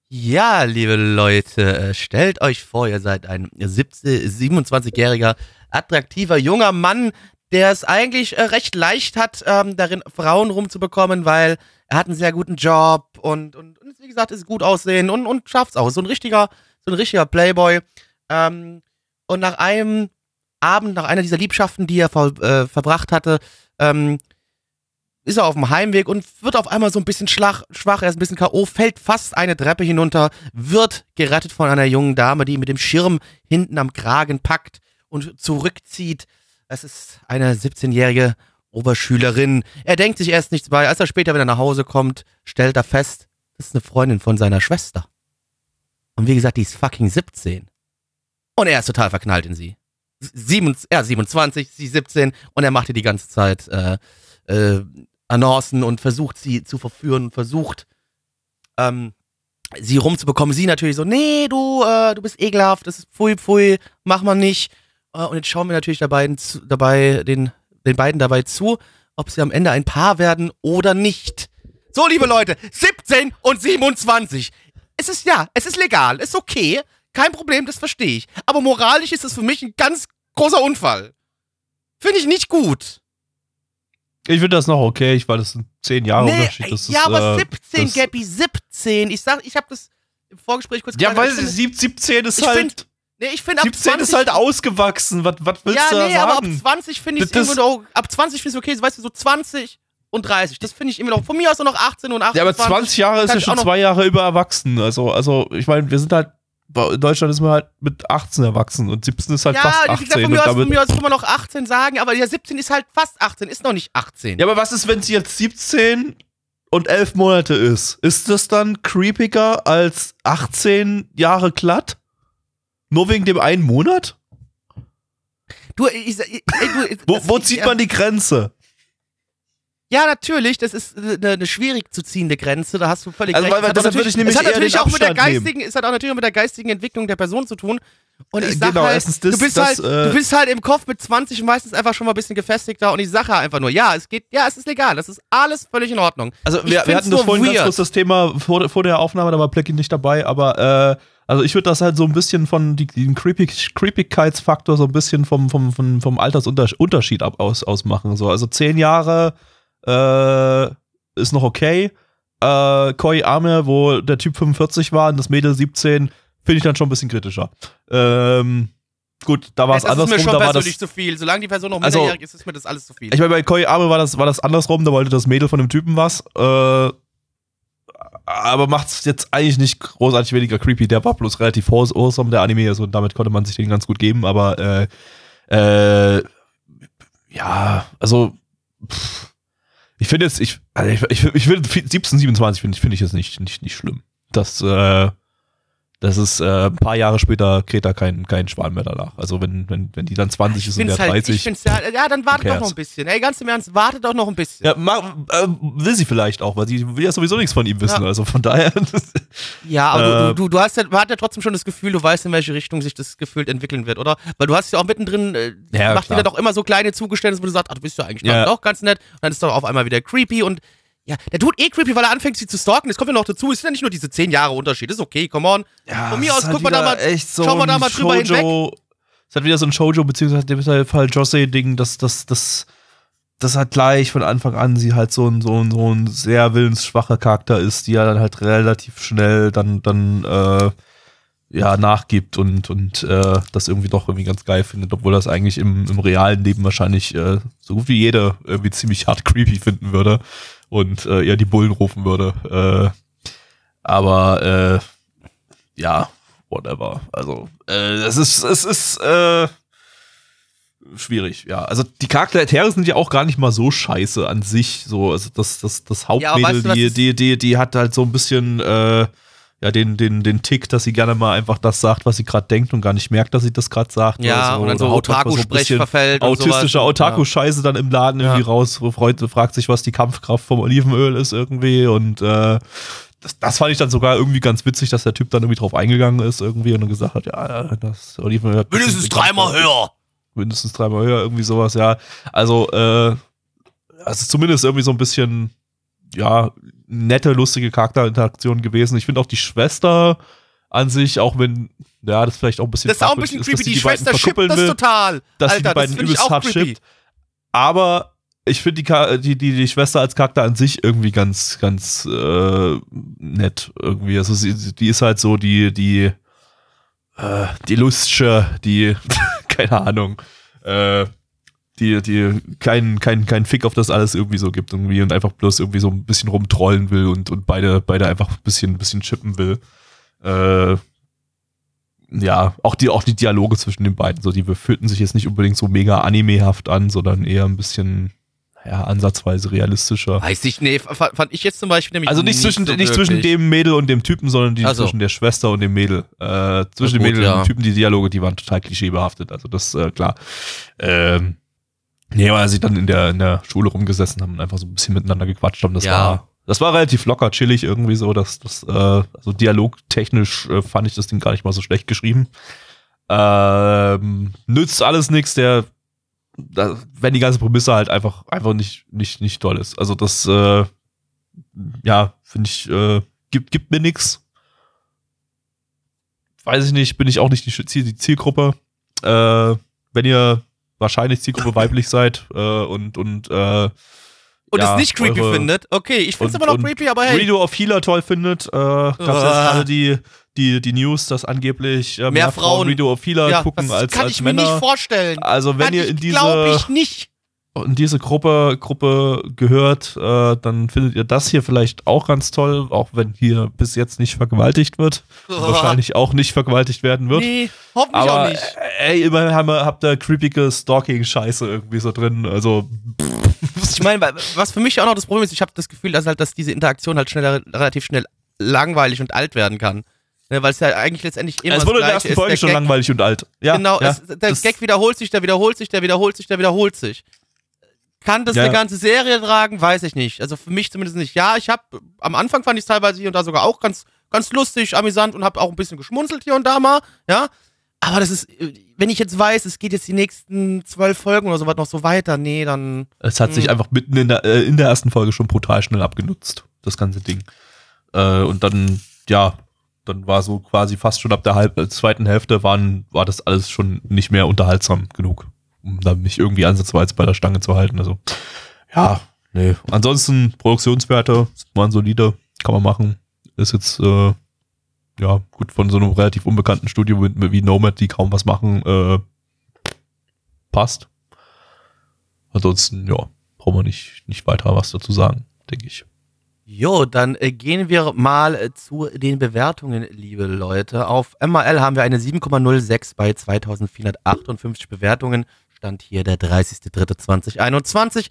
Ja, liebe Leute, äh, stellt euch vor, ihr seid ein 17 27-jähriger, attraktiver junger Mann, der es eigentlich äh, recht leicht hat, ähm, darin Frauen rumzubekommen, weil er hat einen sehr guten Job und, und, und wie gesagt, ist gut aussehen und, und schafft's auch. So ein richtiger, so ein richtiger Playboy. Ähm, und nach einem Abend, nach einer dieser Liebschaften, die er ver, äh, verbracht hatte, ähm, ist er auf dem Heimweg und wird auf einmal so ein bisschen schwach, er ist ein bisschen K.O., fällt fast eine Treppe hinunter, wird gerettet von einer jungen Dame, die ihn mit dem Schirm hinten am Kragen packt und zurückzieht. Es ist eine 17-jährige Oberschülerin. Er denkt sich erst nichts bei. Als er später wieder nach Hause kommt, stellt er fest, das ist eine Freundin von seiner Schwester. Und wie gesagt, die ist fucking 17. Und er ist total verknallt in sie. Sieben, ist 27, sie 17 und er macht ihr die ganze Zeit äh, äh, Annoncen und versucht sie zu verführen und versucht ähm, sie rumzubekommen. Sie natürlich so, nee, du, äh, du bist ekelhaft, das ist pfui, pfui, mach mal nicht. Äh, und jetzt schauen wir natürlich dabei, dabei den, den beiden dabei zu, ob sie am Ende ein Paar werden oder nicht. So, liebe Leute, 17 und 27. Es ist ja, es ist legal, ist okay, kein Problem, das verstehe ich. Aber moralisch ist es für mich ein ganz großer Unfall. Finde ich nicht gut. Ich finde das noch okay, ich, weil das sind zehn Jahre Nee, Unterschied. Das ja, ist, aber äh, 17, das- Gabby, 17. Ich sag, ich habe das im Vorgespräch kurz Ja, gesagt, weil finde- sieb- 17 ist ich halt. find, nee, ich finde ab 17 20 ist halt ausgewachsen. Was, was willst Ja, du da nee, aber ab sagen? 20 finde ich es immer noch, ab 20 finde ich es okay, weißt du, so 20 und 30, das finde ich immer noch, von mir aus noch 18 und 28. Ja, aber 20 Jahre ist ja schon zwei Jahre über erwachsen. Also, also ich meine, wir sind halt, in Deutschland ist man halt mit 18 erwachsen und 17 ist halt Ja, fast wie 18. gesagt, von mir, aus, von mir aus kann man noch 18 sagen, aber ja, 17 ist halt fast 18, ist noch nicht 18. ja, aber was ist, wenn sie jetzt 17 und 11 Monate ist? Ist das dann creepiger als 18 Jahre glatt? Nur wegen dem einen Monat? Du, ich, ich, du, Wo, das- wo ich- zieht ja, man die Grenze? Ja, natürlich, das ist eine, eine schwierig zu ziehende Grenze, da hast du völlig Also, recht. weil- Es hat natürlich- ich es hat natürlich auch mit der nehmen. geistigen, es hat auch natürlich auch mit der geistigen Entwicklung der Person zu tun. Und ich Äh, sag genau, halt, das- du, bist das, halt äh, du bist halt im Kopf mit 20 meistens einfach schon mal ein bisschen gefestigter und ich sage einfach nur, ja, es geht, ja, es ist legal, das ist alles völlig in Ordnung. Also Ich wir, wir hatten das vorhin ganz weird. kurz das Thema vor, vor der Aufnahme, da war Plecky nicht dabei, aber äh, also ich würde das halt so ein bisschen von die, den Creepy, Creepigkeitsfaktor so ein bisschen vom, vom, vom, vom Altersunterschied ab, aus, ausmachen. So. Also zehn Jahre äh, ist noch okay. Äh, Koi Arme, wo der Typ 45 war und das Mädel 17, finde ich dann schon ein bisschen kritischer. Ähm, gut, da war es das ist mir andersrum, schon da war das zu viel. Solange die Person noch Also- minderjährig ist, ist mir das alles zu viel. ich meine, bei Koi Arme war das, war das andersrum, da wollte das Mädel von dem Typen was. Äh, aber macht's jetzt eigentlich nicht großartig weniger creepy. Der war bloß relativ wholesome, der Anime, also damit konnte man sich den ganz gut geben, aber äh, äh, ja, also pff, ich finde jetzt, ich, also ich, ich, ich finde 17, 27 finde ich, finde ich jetzt nicht, nicht, nicht schlimm. Das, äh, das ist äh, ein paar Jahre später kräht da kein, kein Schwan mehr danach. Also wenn, wenn, wenn die dann 20 ist und der halt, 30. Ich find's ja, ja, dann wartet doch noch ein bisschen. Ey, ganz im Ernst, wartet doch noch ein bisschen. Ja, ma, äh, will sie vielleicht auch, weil sie will ja sowieso nichts von ihm wissen. Ja. Also von daher. Ja, aber Äh, du, du, du hast ja, man hat ja trotzdem schon das Gefühl, du weißt, in welche Richtung sich das gefühlt entwickeln wird, oder? Weil du hast ja auch mittendrin, äh, Ja, macht klar. wieder doch immer so kleine Zugeständnisse, wo du sagst, ach, du bist ja eigentlich Ja. doch ganz nett. Und dann ist doch auf einmal wieder creepy und ja, der tut eh creepy, weil er anfängt, sie zu stalken. Das kommt ja noch dazu. Es sind ja nicht nur diese zehn Jahre Unterschied. Das ist okay, come on. Von mir aus, halt guck mal da mal- echt so schau mal da mal drüber Shoujo- Es hat wieder so ein Shoujo, beziehungsweise dem Fall Josei-Ding, dass das, das, das halt gleich von Anfang an sie halt so ein, so ein, so ein sehr willensschwacher Charakter ist, die ja dann halt relativ schnell dann, dann, äh, ja, nachgibt und, und äh, das irgendwie doch irgendwie ganz geil findet, obwohl das eigentlich im, im realen Leben wahrscheinlich äh, so gut wie jeder irgendwie ziemlich hart creepy finden würde und äh, eher die Bullen rufen würde. Äh, aber äh, ja, whatever. Also, äh, es ist, es ist äh, schwierig, ja. Also die Charaktere sind ja auch gar nicht mal so scheiße an sich. So, also das, das, das Ja, Hauptmädel, weißt du, die, die, die, die hat halt so ein bisschen äh, ja, den, den, den Tick, dass sie gerne mal einfach das sagt, was sie gerade denkt und gar nicht merkt, dass sie das gerade sagt. Ja, oder und dann so Otaku-Sprech bisschen verfällt Autistische. Otaku-Scheiße dann im Laden Ja. irgendwie raus, wo Freund fragt sich, was die Kampfkraft vom Olivenöl ist irgendwie und äh, das, das fand ich dann sogar irgendwie ganz witzig, dass der Typ dann irgendwie drauf eingeganng ist irgendwie und dann gesagt hat, ja, das Olivenöl hat Mindestens dreimal höher. mindestens dreimal höher, irgendwie sowas, ja. Also, äh, also zumindest irgendwie so ein bisschen, ja, nette, lustige Charakterinteraktion gewesen. Ich finde auch die Schwester an sich, auch wenn, ja, das vielleicht auch ein bisschen Das ist auch ein bisschen ist, creepy. sie Die Schwester schippt das will, total. dass sie Alter, die beiden übelst hart schippt. Aber ich finde die, die, die, die Schwester als Charakter an sich irgendwie ganz, ganz äh, nett irgendwie. Also sie, die ist halt so die, die, äh, die lustige, die, keine Ahnung, äh, die, die keinen kein, kein Fick auf das alles irgendwie so gibt irgendwie und einfach bloß irgendwie so ein bisschen rumtrollen will und, und beide, beide einfach ein bisschen, ein bisschen chippen will. Äh, ja, auch die, auch die Dialoge zwischen den beiden, so, die fühlten sich jetzt nicht unbedingt so mega animehaft an, sondern eher ein bisschen, ja, ansatzweise realistischer. Weiß ich, nee, fand ich jetzt zum Beispiel nämlich Also nicht zwischen, so nicht zwischen dem Mädel und dem Typen, sondern die Ach so. zwischen der Schwester und dem Mädel. Äh, zwischen Na dem gut, Mädel und ja. dem Typen, die Dialoge, die waren total klischeebehaftet. Also das, äh, klar. Ähm, nee, weil sie dann in der, in der Schule rumgesessen haben und einfach so ein bisschen miteinander gequatscht haben. Das Ja. war, das war relativ locker, chillig irgendwie so. Das, das, äh, also dialogtechnisch äh, fand ich das Ding gar nicht mal so schlecht geschrieben. Ähm, nützt alles nichts, der, da, wenn die ganze Prämisse halt einfach, einfach nicht, nicht, nicht toll ist. Also das, äh, ja, finde ich, äh, gibt, gibt mir nix. Weiß ich nicht, bin ich auch nicht die, Ziel, die Zielgruppe. Äh, wenn ihr wahrscheinlich Zielgruppe weiblich seid äh, und, und, äh, Und ja, es nicht creepy findet. Okay, ich finde es aber noch creepy, aber hey. Redo of Healer toll findet, äh, gab es jetzt Uah. gerade die, die, die News, dass angeblich äh, mehr, Mehr Frauen Frauen- Redo of Healer ja, gucken das als, kann als ich Männer. mir nicht vorstellen. also wenn kann ihr in diese Glaube ich nicht. In diese Gruppe, Gruppe gehört, äh, dann findet ihr das hier vielleicht auch ganz toll, auch wenn hier bis jetzt nicht vergewaltigt wird. Und Wahrscheinlich auch nicht vergewaltigt werden wird. Nee, hoffentlich Aber auch nicht. äh, ey, immerhin haben wir- habt ihr creepige Stalking-Scheiße irgendwie so drin. Also Ich meine, wa- was für mich auch noch das Problem ist, ich habe das Gefühl, dass halt, dass diese Interaktion halt schneller, relativ schnell langweilig und alt werden kann. Ne, Weil es ja eigentlich letztendlich immer es das wurde in der ersten. Folge Der schon Gag- langweilig und alt. Ja, genau, ja, es, der Gag wiederholt sich, der wiederholt sich, der wiederholt sich, der wiederholt sich. Kann das Ja. eine ganze Serie tragen? Weiß ich nicht. Also für mich zumindest nicht. Ja, ich habe am Anfang fand ich es teilweise hier und da sogar auch ganz, ganz lustig, amüsant und habe auch ein bisschen geschmunzelt hier und da mal. Ja, aber das ist, wenn ich jetzt weiß, es geht jetzt die nächsten zwölf Folgen oder sowas noch so weiter, nee, dann. Es hat sich Hm. einfach mitten in der, äh, in der ersten Folge schon brutal schnell abgenutzt, das ganze Ding. Äh, und dann, ja, dann war so quasi fast schon ab der halb, äh, zweiten Hälfte waren, war das alles schon nicht mehr unterhaltsam genug, um da mich irgendwie ansatzweise bei der Stange zu halten. Also, ja, nee. Ansonsten, Produktionswerte waren solide, kann man machen. Ist jetzt, äh, ja, gut, von so einem relativ unbekannten Studio wie, wie Nomad, die kaum was machen, äh, passt. Ansonsten, ja, brauchen wir nicht, nicht weiter was dazu sagen, denke ich. Jo, dann äh, gehen wir mal äh, zu den Bewertungen, liebe Leute. Auf MRL haben wir eine 7,06 bei 2458 Bewertungen. Stand hier der 30.03.2021.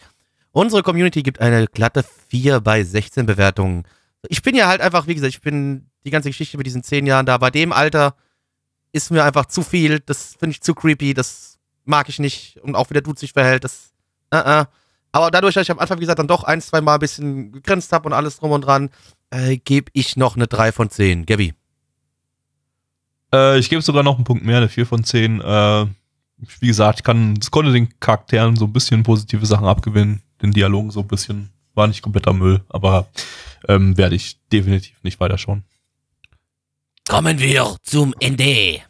Unsere Community gibt eine glatte 4 bei 16 Bewertungen. Ich bin ja halt einfach, wie gesagt, ich bin die ganze Geschichte mit diesen 10 Jahren da. Bei dem Alter ist mir einfach zu viel. Das finde ich zu creepy. Das mag ich nicht. Und auch wie der Dude sich verhält, das. Uh -uh. Aber dadurch, dass ich am Anfang, wie gesagt, dann doch ein, zwei Mal ein bisschen gegrinst habe und alles drum und dran, äh, gebe ich noch eine 3 von 10. Gabby. Äh, ich gebe sogar noch einen Punkt mehr, eine 4 von 10. Äh, wie gesagt, ich kann, es konnte den Charakteren so ein bisschen positive Sachen abgewinnen, den Dialogen so ein bisschen. War nicht kompletter Müll, aber ähm, werde ich definitiv nicht weiterschauen. Kommen wir zum Ende.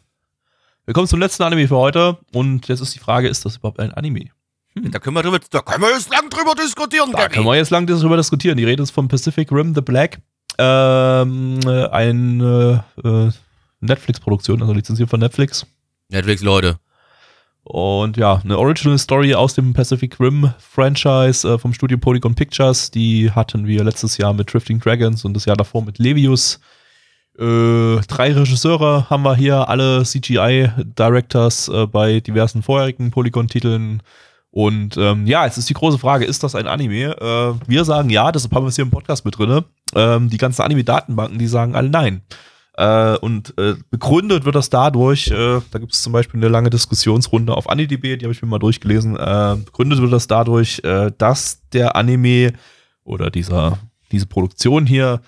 Wir kommen zum letzten Anime für heute und jetzt ist die Frage, ist das überhaupt ein Anime? Da können wir drüber, da können wir jetzt lang drüber diskutieren, Da Gabby. können wir jetzt lang darüber diskutieren. Die Rede ist von Pacific Rim The Black. Ähm, äh, eine äh, Netflix-Produktion, also lizenziert von Netflix. Netflix, Leute. Und ja, eine Original Story aus dem Pacific Rim Franchise äh, vom Studio Polygon Pictures. Die hatten wir letztes Jahr mit Drifting Dragons und das Jahr davor mit Levius. Äh, drei Regisseure haben wir hier, alle CGI-Directors äh, bei diversen vorherigen Polygon-Titeln. Und ähm, ja, jetzt ist die große Frage, ist das ein Anime? Äh, wir sagen ja, deshalb haben wir es hier im Podcast mit drin. Ähm, die ganzen Anime-Datenbanken, die sagen alle nein. Äh, und äh, begründet wird das dadurch, äh, da gibt es zum Beispiel eine lange Diskussionsrunde auf AniDB, die habe ich mir mal durchgelesen, äh, begründet wird das dadurch, äh, dass der Anime oder dieser, diese Produktion hier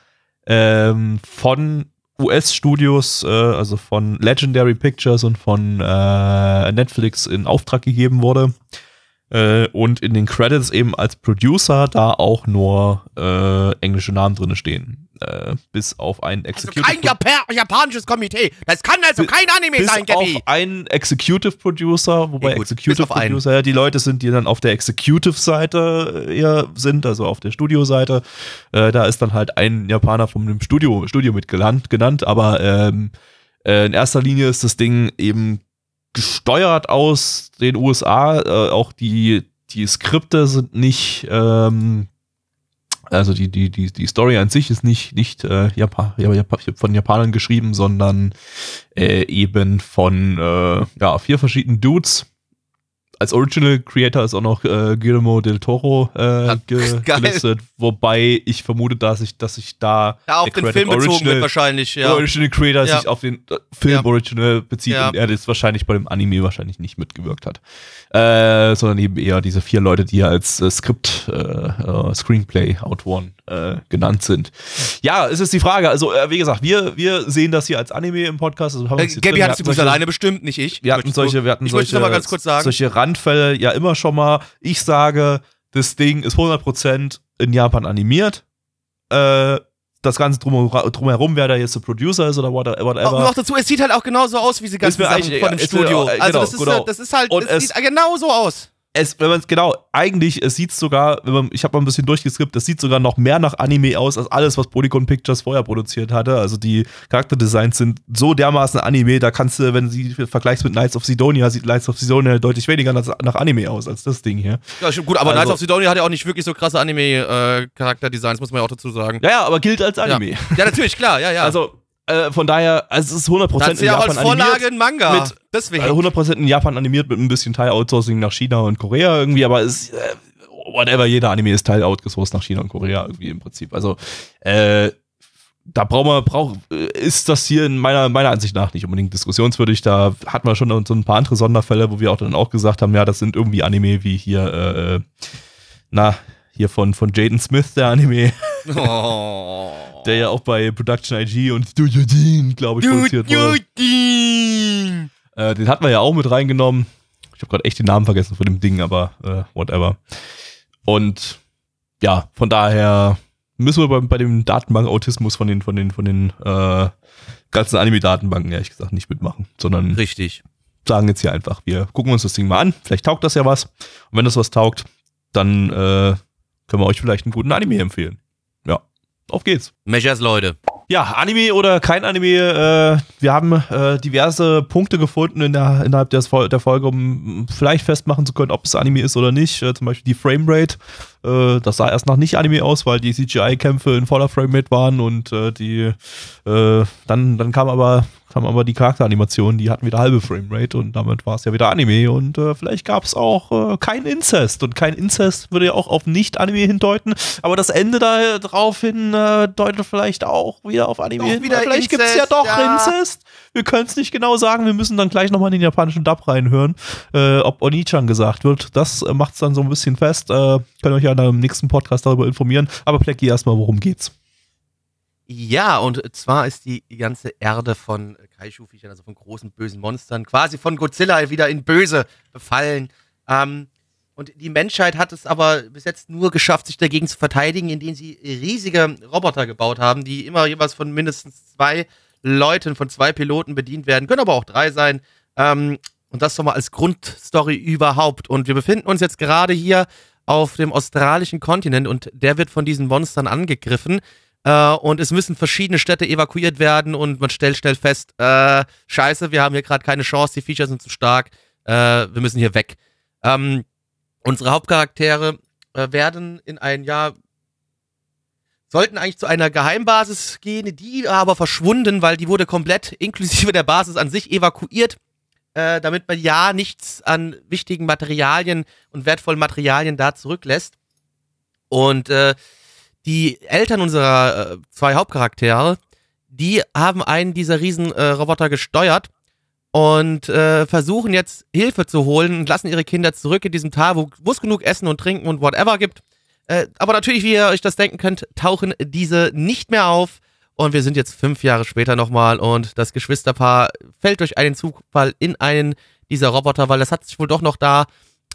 ähm, von US-Studios, äh, also von Legendary Pictures und von Netflix in Auftrag gegeben wurde. Äh, und in den Credits eben als Producer da auch nur äh, englische Namen drin stehen. Äh, bis auf einen Also Executive kein Japa japanisches Komitee. Das kann also kein Anime bis sein, Gabby. auf einen Executive Producer, wobei Okay, gut, Executive. Producer ja die Leute sind, die dann auf der Executive-Seite eher sind, also auf der Studio-Seite. Äh, da ist dann halt ein Japaner von dem Studio, Studio mit genannt, aber ähm, äh, in erster Linie ist das Ding eben gesteuert aus den USA. Äh, auch die, die Skripte sind nicht, ähm, also die, die, die, die Story an sich ist nicht, nicht äh, Japa, Japa, von Japanern geschrieben, sondern äh, eben von äh, ja, vier verschiedenen Dudes. Als Original Creator ist auch noch äh, Guillermo del Toro äh, ge geil. gelistet, wobei ich vermute, dass ich, dass ich da Ja, auf den Film bezogen Original- wird wahrscheinlich, ja. Original Creator Ja. sich auf den äh, Film. Original bezieht und er das wahrscheinlich bei dem Anime wahrscheinlich nicht mitgewirkt hat. Äh, sondern eben eher diese vier Leute, die hier als äh, Skript, äh, äh, Screenplay-Autoren äh, genannt sind. Ja, es ist die Frage, also äh, wie gesagt, wir, wir sehen das hier als Anime im Podcast. Also haben Äh, drin- hat es übrigens alleine bestimmt, nicht ich. wir hatten solche, wir hatten ich solche, mal ganz kurz sagen. solche Randfälle ja immer schon mal. Ich sage, das Ding ist 100% in Japan animiert. Äh, das Ganze drum, drumherum, wer da jetzt der Producer ist oder whatever. Auch noch dazu, es sieht halt auch genauso aus wie Sachen eigentlich von dem Studio. äh, also genau, das, ist, genau. halt- das ist halt, Und es es- sieht genau so aus. Es, wenn man es genau, eigentlich, es sieht sogar, wenn man, ich habe mal ein bisschen durchgeskippt, es sieht sogar noch mehr nach Anime aus als alles, was Polygon Pictures vorher produziert hatte. Also die Charakterdesigns sind so dermaßen Anime, da kannst du, wenn du sie vergleichst mit Knights of Sidonia, sieht Knights of Sidonia deutlich weniger nach, nach Anime aus als das Ding hier. Ja, stimmt, gut, aber Also- Knights of Sidonia hat ja auch nicht wirklich so krasse Anime-Charakterdesigns, muss man ja auch dazu sagen. Ja, ja, aber gilt als Anime. Ja, natürlich, klar, ja, ja. Also äh, von daher, also es ist 100% das ist in ja Japan als Vorlage animiert. ein Manga. mit- Deswegen. Äh, 100% in Japan animiert mit ein bisschen Teil-Outsourcing nach China und Korea irgendwie, aber es ist, äh, whatever, jeder Anime ist Teil-outgesourced nach China und Korea irgendwie im Prinzip. Also, äh, da braucht man, braucht, äh, ist das hier in meiner, meiner Ansicht nach nicht unbedingt diskussionswürdig. Da hat man schon so ein paar andere Sonderfälle, wo wir auch dann auch gesagt haben, ja, das sind irgendwie Anime wie hier, äh, na, hier von, von Jaden Smith, der Anime, oh. der ja auch bei Production IG und Studio Dean, glaube ich, produziert wurde. Judy. Äh, den hatten wir ja auch mit reingenommen. Ich habe gerade echt den Namen vergessen von dem Ding, aber äh, whatever. Und ja, von daher müssen wir bei, bei dem Datenbank-Autismus von den, von den, von den äh, ganzen Anime-Datenbanken ehrlich gesagt nicht mitmachen, sondern Richtig. sagen jetzt hier einfach, wir gucken uns das Ding mal an, vielleicht taugt das ja was. Und wenn das was taugt, dann äh, können wir euch vielleicht einen guten Anime empfehlen. Auf geht's. Measures, Leute. Ja, Anime oder kein Anime, äh, wir haben äh, diverse Punkte gefunden in der, innerhalb Fol- der Folge, um vielleicht festmachen zu können, ob es Anime ist oder nicht. Äh, zum Beispiel die Framerate. Äh, das sah erst nach nicht Anime aus, weil die CGI-Kämpfe in voller Framerate waren und äh, die äh, dann, dann kam aber, haben, aber die Charakteranimationen, die hatten wieder halbe Framerate und damit war es ja wieder Anime und äh, vielleicht gab es auch äh, kein Inzest und kein Inzest würde ja auch auf Nicht-Anime hindeuten, aber das Ende da drauf hin äh, deutet vielleicht auch wieder auf Anime Doch hin. wieder vielleicht gibt es ja doch ja. Inzest. Wir können es nicht genau sagen, wir müssen dann gleich nochmal in den japanischen Dub reinhören, äh, ob Onichan gesagt wird. Das äh, macht es dann so ein bisschen fest. Äh, könnt ihr euch ja in einem nächsten Podcast darüber informieren. Aber Plecki erstmal, worum geht's? Ja, und zwar ist die ganze Erde von Kaiju-Viechern, also von großen bösen Monstern, quasi von Godzilla wieder in Böse befallen. Ähm, und die Menschheit hat es aber bis jetzt nur geschafft, sich dagegen zu verteidigen, indem sie riesige Roboter gebaut haben, die immer jeweils von mindestens zwei Leuten, von zwei Piloten bedient werden, können aber auch drei sein. Ähm, und das nochmal als Grundstory überhaupt. Und wir befinden uns jetzt gerade hier auf dem australischen Kontinent und der wird von diesen Monstern angegriffen. Äh, und es müssen verschiedene Städte evakuiert werden und man stellt schnell fest, äh, scheiße, wir haben hier gerade keine Chance, die Features sind zu stark, äh, wir müssen hier weg. Ähm, unsere Hauptcharaktere äh, werden in ein Jahr sollten eigentlich zu einer Geheimbasis gehen, die aber verschwunden, weil die wurde komplett inklusive der Basis an sich evakuiert, äh, damit man ja nichts an wichtigen Materialien und wertvollen Materialien da zurücklässt. Und äh, die Eltern unserer äh, zwei Hauptcharaktere, die haben einen dieser Riesenroboter äh, gesteuert und äh, versuchen jetzt Hilfe zu holen und lassen ihre Kinder zurück in diesem Tal, wo wo es genug Essen und Trinken und whatever gibt. Äh, aber natürlich, wie ihr euch das denken könnt, tauchen diese nicht mehr auf. Und wir sind jetzt fünf Jahre später nochmal und das Geschwisterpaar fällt durch einen Zufall in einen dieser Roboter, weil das hat sich wohl doch noch da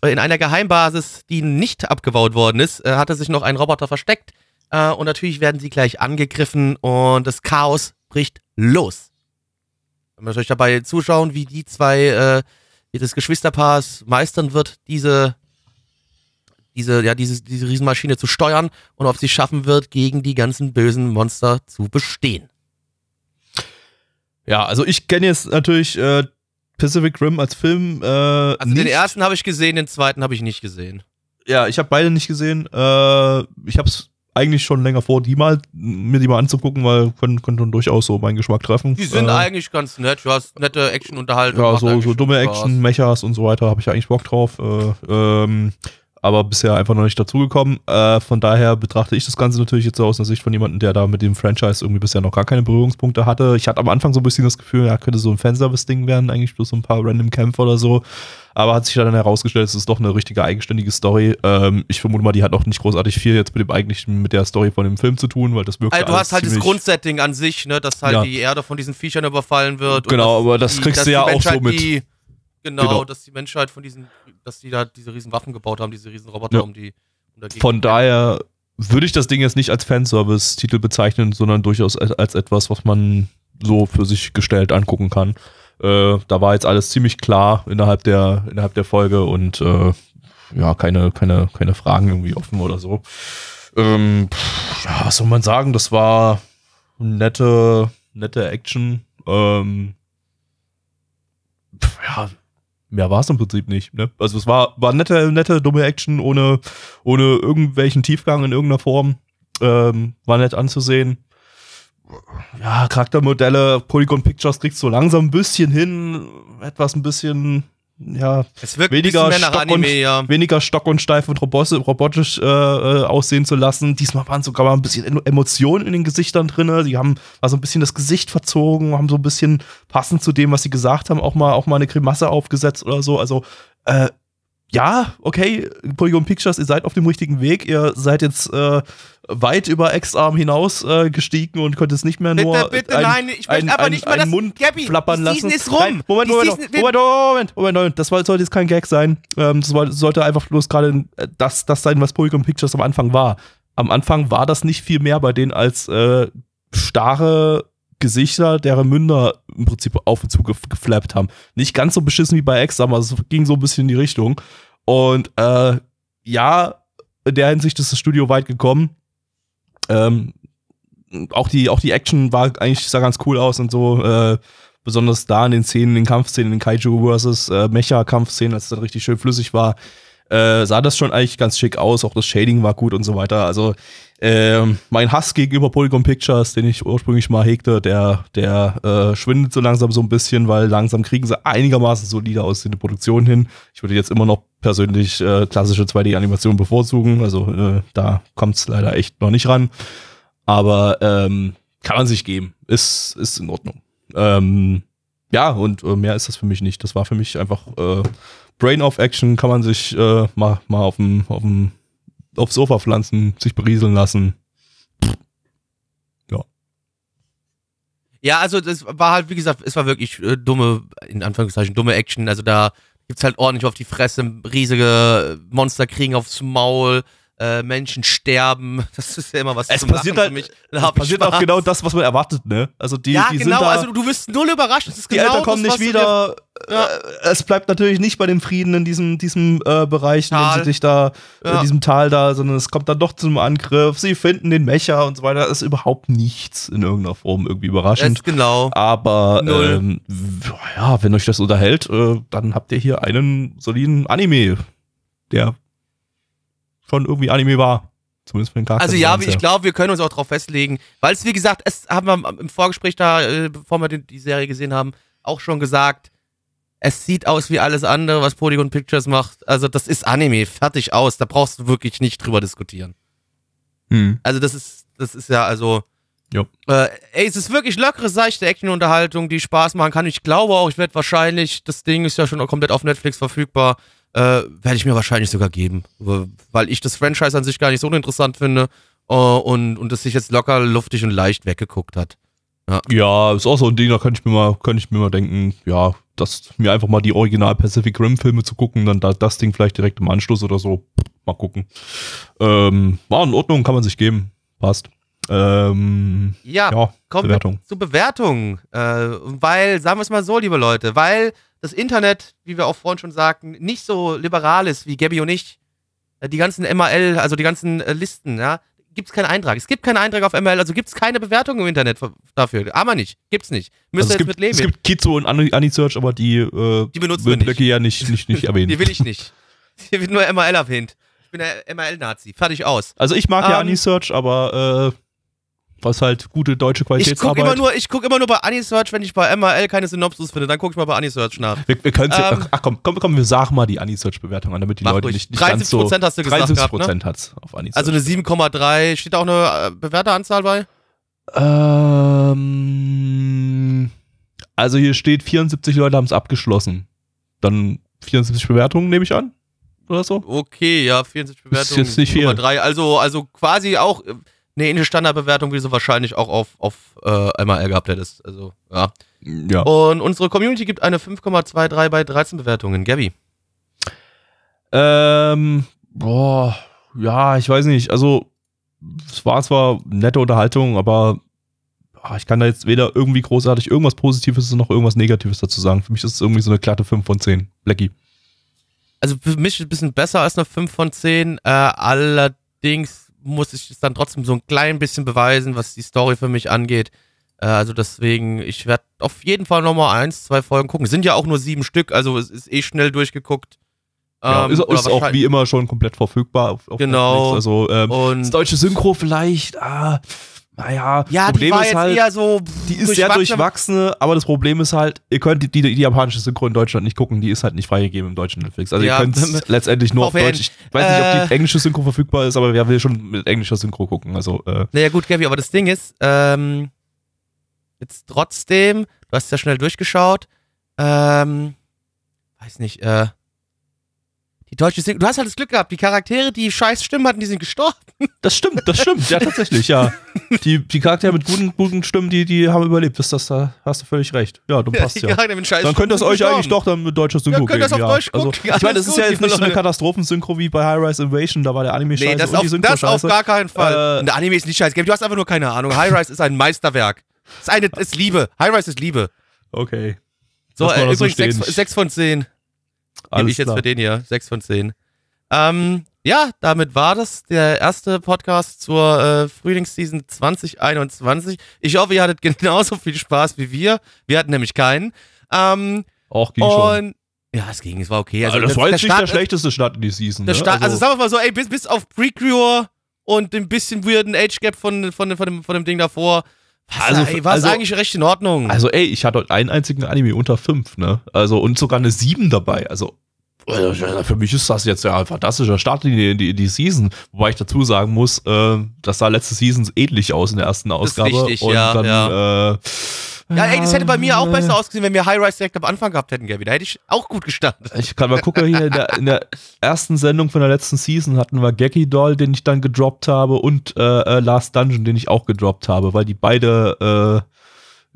äh, in einer Geheimbasis, die nicht abgebaut worden ist, äh, hatte sich noch ein Roboter versteckt. Äh, und natürlich werden sie gleich angegriffen und das Chaos bricht los. Wenn wir euch dabei zuschauen, wie die zwei, äh, wie das Geschwisterpaars meistern wird, diese diese, ja, diese, diese Riesenmaschine zu steuern und ob sie schaffen wird, gegen die ganzen bösen Monster zu bestehen. Ja, also ich kenne jetzt natürlich äh, Pacific Rim als Film. Äh, Also nicht. den ersten habe ich gesehen, den zweiten habe ich nicht gesehen. Ja, ich habe beide nicht gesehen. Äh, ich habe es eigentlich schon länger vor, die mal mir die mal anzugucken, weil können, können schon durchaus so meinen Geschmack treffen. Die sind äh, eigentlich ganz nett. Du hast nette Action-Unterhaltung. Ja, so, so dumme. Action, Mechas und so weiter habe ich eigentlich Bock drauf. Äh, ähm, aber bisher einfach noch nicht dazugekommen. Äh, von daher betrachte ich das Ganze natürlich jetzt so aus der Sicht von jemandem, der da mit dem Franchise irgendwie bisher noch gar keine Berührungspunkte hatte. Ich hatte am Anfang so ein bisschen das Gefühl, ja, könnte so ein Fanservice-Ding werden, eigentlich bloß so ein paar random Kämpfe oder so. Aber hat sich dann herausgestellt, es ist doch eine richtige eigenständige Story. Ähm, ich vermute mal, die hat auch nicht großartig viel jetzt mit dem eigentlichen, mit der Story von dem Film zu tun, weil das wirkt Also, du hast halt das Grundsetting an sich, ne, dass halt Ja. die Erde von diesen Viechern überfallen wird. und Genau, aber das die, kriegst du ja auch so mit. Die, genau, Genau. dass die Menschheit von diesen, dass die da diese riesen Waffen gebaut haben, diese riesen Roboter, Ja. um die um Von daher würde ich das Ding jetzt nicht als Fanservice-Titel bezeichnen, sondern durchaus als, etwas, was man so für sich gestellt angucken kann. Äh, da war jetzt alles ziemlich klar innerhalb der, innerhalb der Folge und äh, ja, keine, keine, keine Fragen irgendwie offen oder so. Ähm, ja, was soll man sagen? Das war nette, nette Action. Ähm, ja, mehr war es im Prinzip nicht. Ne? Also es war, war nette, nette, dumme Action ohne, ohne irgendwelchen Tiefgang in irgendeiner Form. Ähm, war nett anzusehen. Ja, Charaktermodelle, Polygon Pictures kriegst so langsam ein bisschen hin, etwas ein bisschen, ja, Es wirkt weniger Stock und- Anime, ja. weniger stock und steif und robotisch äh, äh, aussehen zu lassen. Diesmal waren sogar mal ein bisschen Emo- Emotionen in den Gesichtern drin. Die haben war so ein bisschen das Gesicht verzogen, haben so ein bisschen passend zu dem, was sie gesagt haben, auch mal auch mal eine Grimasse aufgesetzt oder so. Also äh, ja, okay, Polygon Pictures, ihr seid auf dem richtigen Weg. Ihr seid jetzt äh, weit über X-Arm hinaus äh, gestiegen und könnt es nicht mehr nur Bitte, bitte, ein, nein, ich möchte ein, aber ein, nicht mal das- Mund Gabby, flappern lassen. Ist rum. Nein, Moment, Die Moment, Season- Moment, Moment, Moment, Moment, das sollte jetzt kein Gag sein. Ähm, das sollte einfach bloß gerade äh, das, das sein, was Polygon Pictures am Anfang war. Am Anfang war das nicht viel mehr bei denen als äh, starre Gesichter, deren Münder im Prinzip auf und zu gef geflappt haben. Nicht ganz so beschissen wie bei X, aber es ging so ein bisschen in die Richtung. Und äh, ja, in der Hinsicht ist das Studio weit gekommen. Ähm, auch die, auch die Action war eigentlich, sah ganz cool aus und so, äh, besonders da in den Szenen, in den Kampfszenen, in den Kaiju versus äh, Mecha-Kampfszenen, als es dann richtig schön flüssig war. äh, sah das schon eigentlich ganz schick aus. Auch das Shading war gut und so weiter. Also ähm, mein Hass gegenüber Polygon Pictures, den ich ursprünglich mal hegte, der, der äh, schwindet so langsam so ein bisschen, weil langsam kriegen sie einigermaßen solide aussehende Produktion hin. Ich würde jetzt immer noch persönlich äh, klassische 2D-Animationen bevorzugen. Also äh, da kommt es leider echt noch nicht ran. Aber ähm, kann man sich geben. Ist, ist in Ordnung. Ähm, ja, und äh, mehr ist das für mich nicht. Das war für mich einfach äh, Brain-Off-Action, kann man sich äh, mal, mal auf dem aufs Sofa pflanzen, sich berieseln lassen. Ja. Ja, also das war halt, wie gesagt, es war wirklich äh, dumme, in Anführungszeichen, dumme Action. Also da gibt's halt ordentlich auf die Fresse, riesige Monster kriegen aufs Maul, äh, Menschen sterben. Das ist ja immer was Es passiert halt- für mich. Da passiert auch Spaß. genau das, was man erwartet, ne? Also die, ja, die genau, sind da, also du wirst null überrascht. Das ist die genau Eltern kommen das, nicht wieder. Ja. Äh, es bleibt natürlich nicht bei dem Frieden in diesem, diesem äh, Bereich, in dem sich da, Ja. in diesem Tal da, sondern es kommt dann doch zum Angriff. Sie finden den Mecher und so weiter. Das ist überhaupt nichts in irgendeiner Form irgendwie überraschend. Das, genau. Aber ähm, ja, wenn euch das unterhält, äh, dann habt ihr hier einen soliden Anime, der schon irgendwie Anime war. Zumindest für den Charakter. Also ja, ich glaube, wir können uns auch darauf festlegen, weil es, wie gesagt, es haben wir im Vorgespräch da, äh, bevor wir die, die Serie gesehen haben, auch schon gesagt, es sieht aus wie alles andere, was Polygon Pictures macht. Also das ist Anime, fertig aus. Da brauchst du wirklich nicht drüber diskutieren. Hm. Also das ist, das ist ja also. Jo. Äh, ey, es ist wirklich lockere, seichte Action-Unterhaltung, die Spaß machen kann. Ich glaube auch, ich werde wahrscheinlich, das Ding ist ja schon komplett auf Netflix verfügbar, äh, werde ich mir wahrscheinlich sogar geben. Weil ich das Franchise an sich gar nicht so interessant finde äh, und, und es sich jetzt locker, luftig und leicht weggeguckt hat. Ja, ist auch so ein Ding, da könnte ich mir mal, könnte ich mir mal denken, ja, das mir einfach mal die Original Pacific Rim Filme zu gucken, dann da, das Ding vielleicht direkt im Anschluss oder so. Mal gucken. Ähm, war in Ordnung, kann man sich geben. Passt. Ähm, Ja, ja, kommen Bewertung. zu Bewertung. Äh, weil, sagen wir es mal so, liebe Leute, weil das Internet, wie wir auch vorhin schon sagten, nicht so liberal ist wie Gabby und ich. Äh, Die ganzen MAL, also die ganzen äh, Listen, ja, gibt es keinen Eintrag. Es gibt keinen Eintrag auf ML, also gibt es keine Bewertung im Internet dafür. Aber nicht, gibt's nicht. Müsst Also ihr es, jetzt gibt, mit leben. es gibt Kizo und Ani- Anisearch, aber die, äh, Die benutzen wir nicht. Blöcke ja nicht, nicht, nicht erwähnen. Die will ich nicht. Hier wird nur ML erwähnt. Ich bin der ML-Nazi. Fertig aus. Also ich mag ja Ähm, Anisearch, aber äh, was halt gute deutsche Ich gucke Qualitätsarbeit. immer, nur- ich guck immer nur bei Anisearch, wenn ich bei ML keine Synopsis finde. Dann gucke ich mal bei Anisearch nach. wir, wir können Ähm, ach komm, komm, komm, wir sagen mal die Anisearch-Bewertung an, damit die Leute ruhig. nicht, nicht ganz so... 73% hast du gesagt 73% gehabt, ne? hat's auf Anisearch. Also eine 7,3. Steht da auch eine äh, bewährte Anzahl bei? Ähm, also hier steht 74 Leute haben es abgeschlossen. Dann 74 Bewertungen nehme ich an. Oder so? Okay, ja, 74 Bewertungen. jetzt nicht viel. 7,3. Also, also quasi auch äh, eine ähnliche Standardbewertung, wie du wahrscheinlich auch auf, auf äh, ML gehabt hättest. Also, ja. Ja. Und unsere Community gibt eine 5,23 bei 13 Bewertungen. Gabby. Ähm, boah, ja, ich weiß nicht. Also, es war zwar nette Unterhaltung, aber ah, ich kann da jetzt weder irgendwie großartig irgendwas Positives noch irgendwas Negatives dazu sagen. Für mich ist es irgendwie so eine glatte 5 von 10. Blackie. Also für mich ein bisschen besser als eine 5 von 10. Äh, allerdings muss ich es dann trotzdem so ein klein bisschen beweisen, was die Story für mich angeht. Äh, also deswegen, ich werde auf jeden Fall nochmal eins, zwei Folgen gucken. Sind ja auch nur sieben Stück, also es ist eh schnell durchgeguckt. Ja, Ähm, ist ist auch wie immer schon komplett verfügbar auf, auf Genau. Netflix. Also, ähm, das deutsche Synchro vielleicht, ah, naja, ja, Problem die war ist jetzt halt, eher so. die ist sehr durchwachsen. durchwachsene, aber das Problem ist halt, ihr könnt die, die, die japanische Synchro in Deutschland nicht gucken, die ist halt nicht freigegeben im deutschen Netflix. Also Ja, ihr könnt es letztendlich nur auf. Deutsch. Ich weiß nicht, ob Äh. die englische Synchro verfügbar ist, aber wer will schon mit englischer Synchro gucken? Also, äh, Naja, gut, Gabby, aber das Ding ist, ähm, jetzt trotzdem, du hast ja schnell durchgeschaut, ähm, weiß nicht, äh, die deutsche Synchro, du hast halt das Glück gehabt, die Charaktere, die scheiß Stimmen hatten, die sind gestorben. das stimmt, das stimmt, ja, tatsächlich, ja. Die, die Charaktere mit guten, guten Stimmen, die, die haben überlebt. Das, das, da hast du völlig recht. Ja, du passt ja. Scheiß Dann könnt ihr es euch eigentlich doch dann mit deutscher Synchro Ja, könnt geben. auf ja. Deutsch also, gucken. ich meine, das ist ja jetzt nicht so eine. Katastrophensynchro wie bei High Rise Invasion, da war der Anime Nee, scheiße das, und auf, die Synchro das auf scheiße. gar keinen Fall. Äh, der Anime ist nicht scheiße. Du hast einfach nur keine Ahnung. High Rise ist ein Meisterwerk. Ist eine, ist Liebe. High Rise ist Liebe. Okay. So, äh, das so übrigens stehen. 6, 6 von 10. Gebe Alles ich jetzt klar. für den hier. 6 von 10. Ähm, ja, damit war das der erste Podcast zur äh, Frühlingsseason 2021. Ich hoffe, ihr hattet genauso viel Spaß wie wir. Wir hatten nämlich keinen. Ähm, Auch ging schon. Ja, es ging, es war okay. Also, das war jetzt nicht der Start- schlechteste Start in die Season. Der ne? Start, also, sagen wir mal so, ey, bis, bis auf Precure und ein bisschen weirden Age Gap von, von, von, dem, von dem Ding davor, Also, ey, war es also- eigentlich recht in Ordnung. Also, ey, ich hatte einen einzigen Anime unter fünf, ne? Also, und sogar eine sieben dabei. Also, äh, für mich ist das jetzt ja ein fantastischer Start in die, in die, die Season. Wobei ich dazu sagen muss, äh, das sah letzte Season ähnlich aus in der ersten ist Ausgabe. richtig, und ja, dann, ja. Äh, ja, ey, das hätte bei mir auch äh, besser ausgesehen, wenn wir High Rise direkt am Anfang gehabt hätten, Gabby. Da hätte ich auch gut gestartet. Ich kann mal gucken, hier in der, in der ersten Sendung von der letzten Season hatten wir Geki Doll, den ich dann gedroppt habe, und äh, äh, Last Dungeon, den ich auch gedroppt habe, weil die beide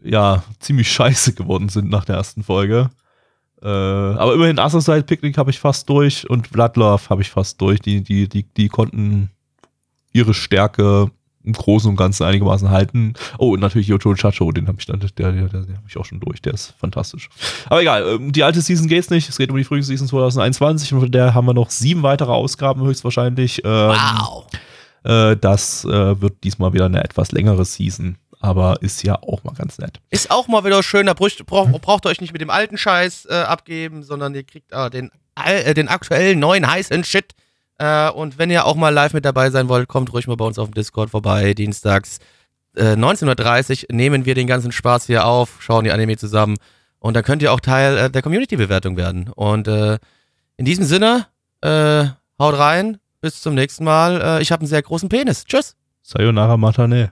äh, ja ziemlich scheiße geworden sind nach der ersten Folge. Äh, aber immerhin Assassin's Picnic habe ich fast durch und Blood Love habe ich fast durch. Die, die, die, die konnten ihre Stärke im Großen und Ganzen einigermaßen halten. Oh, und natürlich Yoto Chacho, den habe ich dann, der, der, der, habe ich auch schon durch, der ist fantastisch. Aber egal, um die alte Season geht's nicht. Es geht um die Frühlingsseason 2021 und von der haben wir noch sieben weitere Ausgaben höchstwahrscheinlich. Ähm, Wow. äh, das äh, wird diesmal wieder eine etwas längere Season, aber ist ja auch mal ganz nett. Ist auch mal wieder schön, da braucht, braucht, ihr euch nicht mit dem alten Scheiß äh, abgeben, sondern ihr kriegt äh, den, äh, den aktuellen neuen heißen Shit. Äh, und wenn ihr auch mal live mit dabei sein wollt, kommt ruhig mal bei uns auf dem Discord vorbei. Dienstags äh, 19.30 Uhr nehmen wir den ganzen Spaß hier auf, schauen die Anime zusammen. Und dann könnt ihr auch Teil äh, der Community-Bewertung werden. Und äh, in diesem Sinne, äh, haut rein, bis zum nächsten Mal. Äh, ich habe einen sehr großen Penis. Tschüss. Sayonara Matane.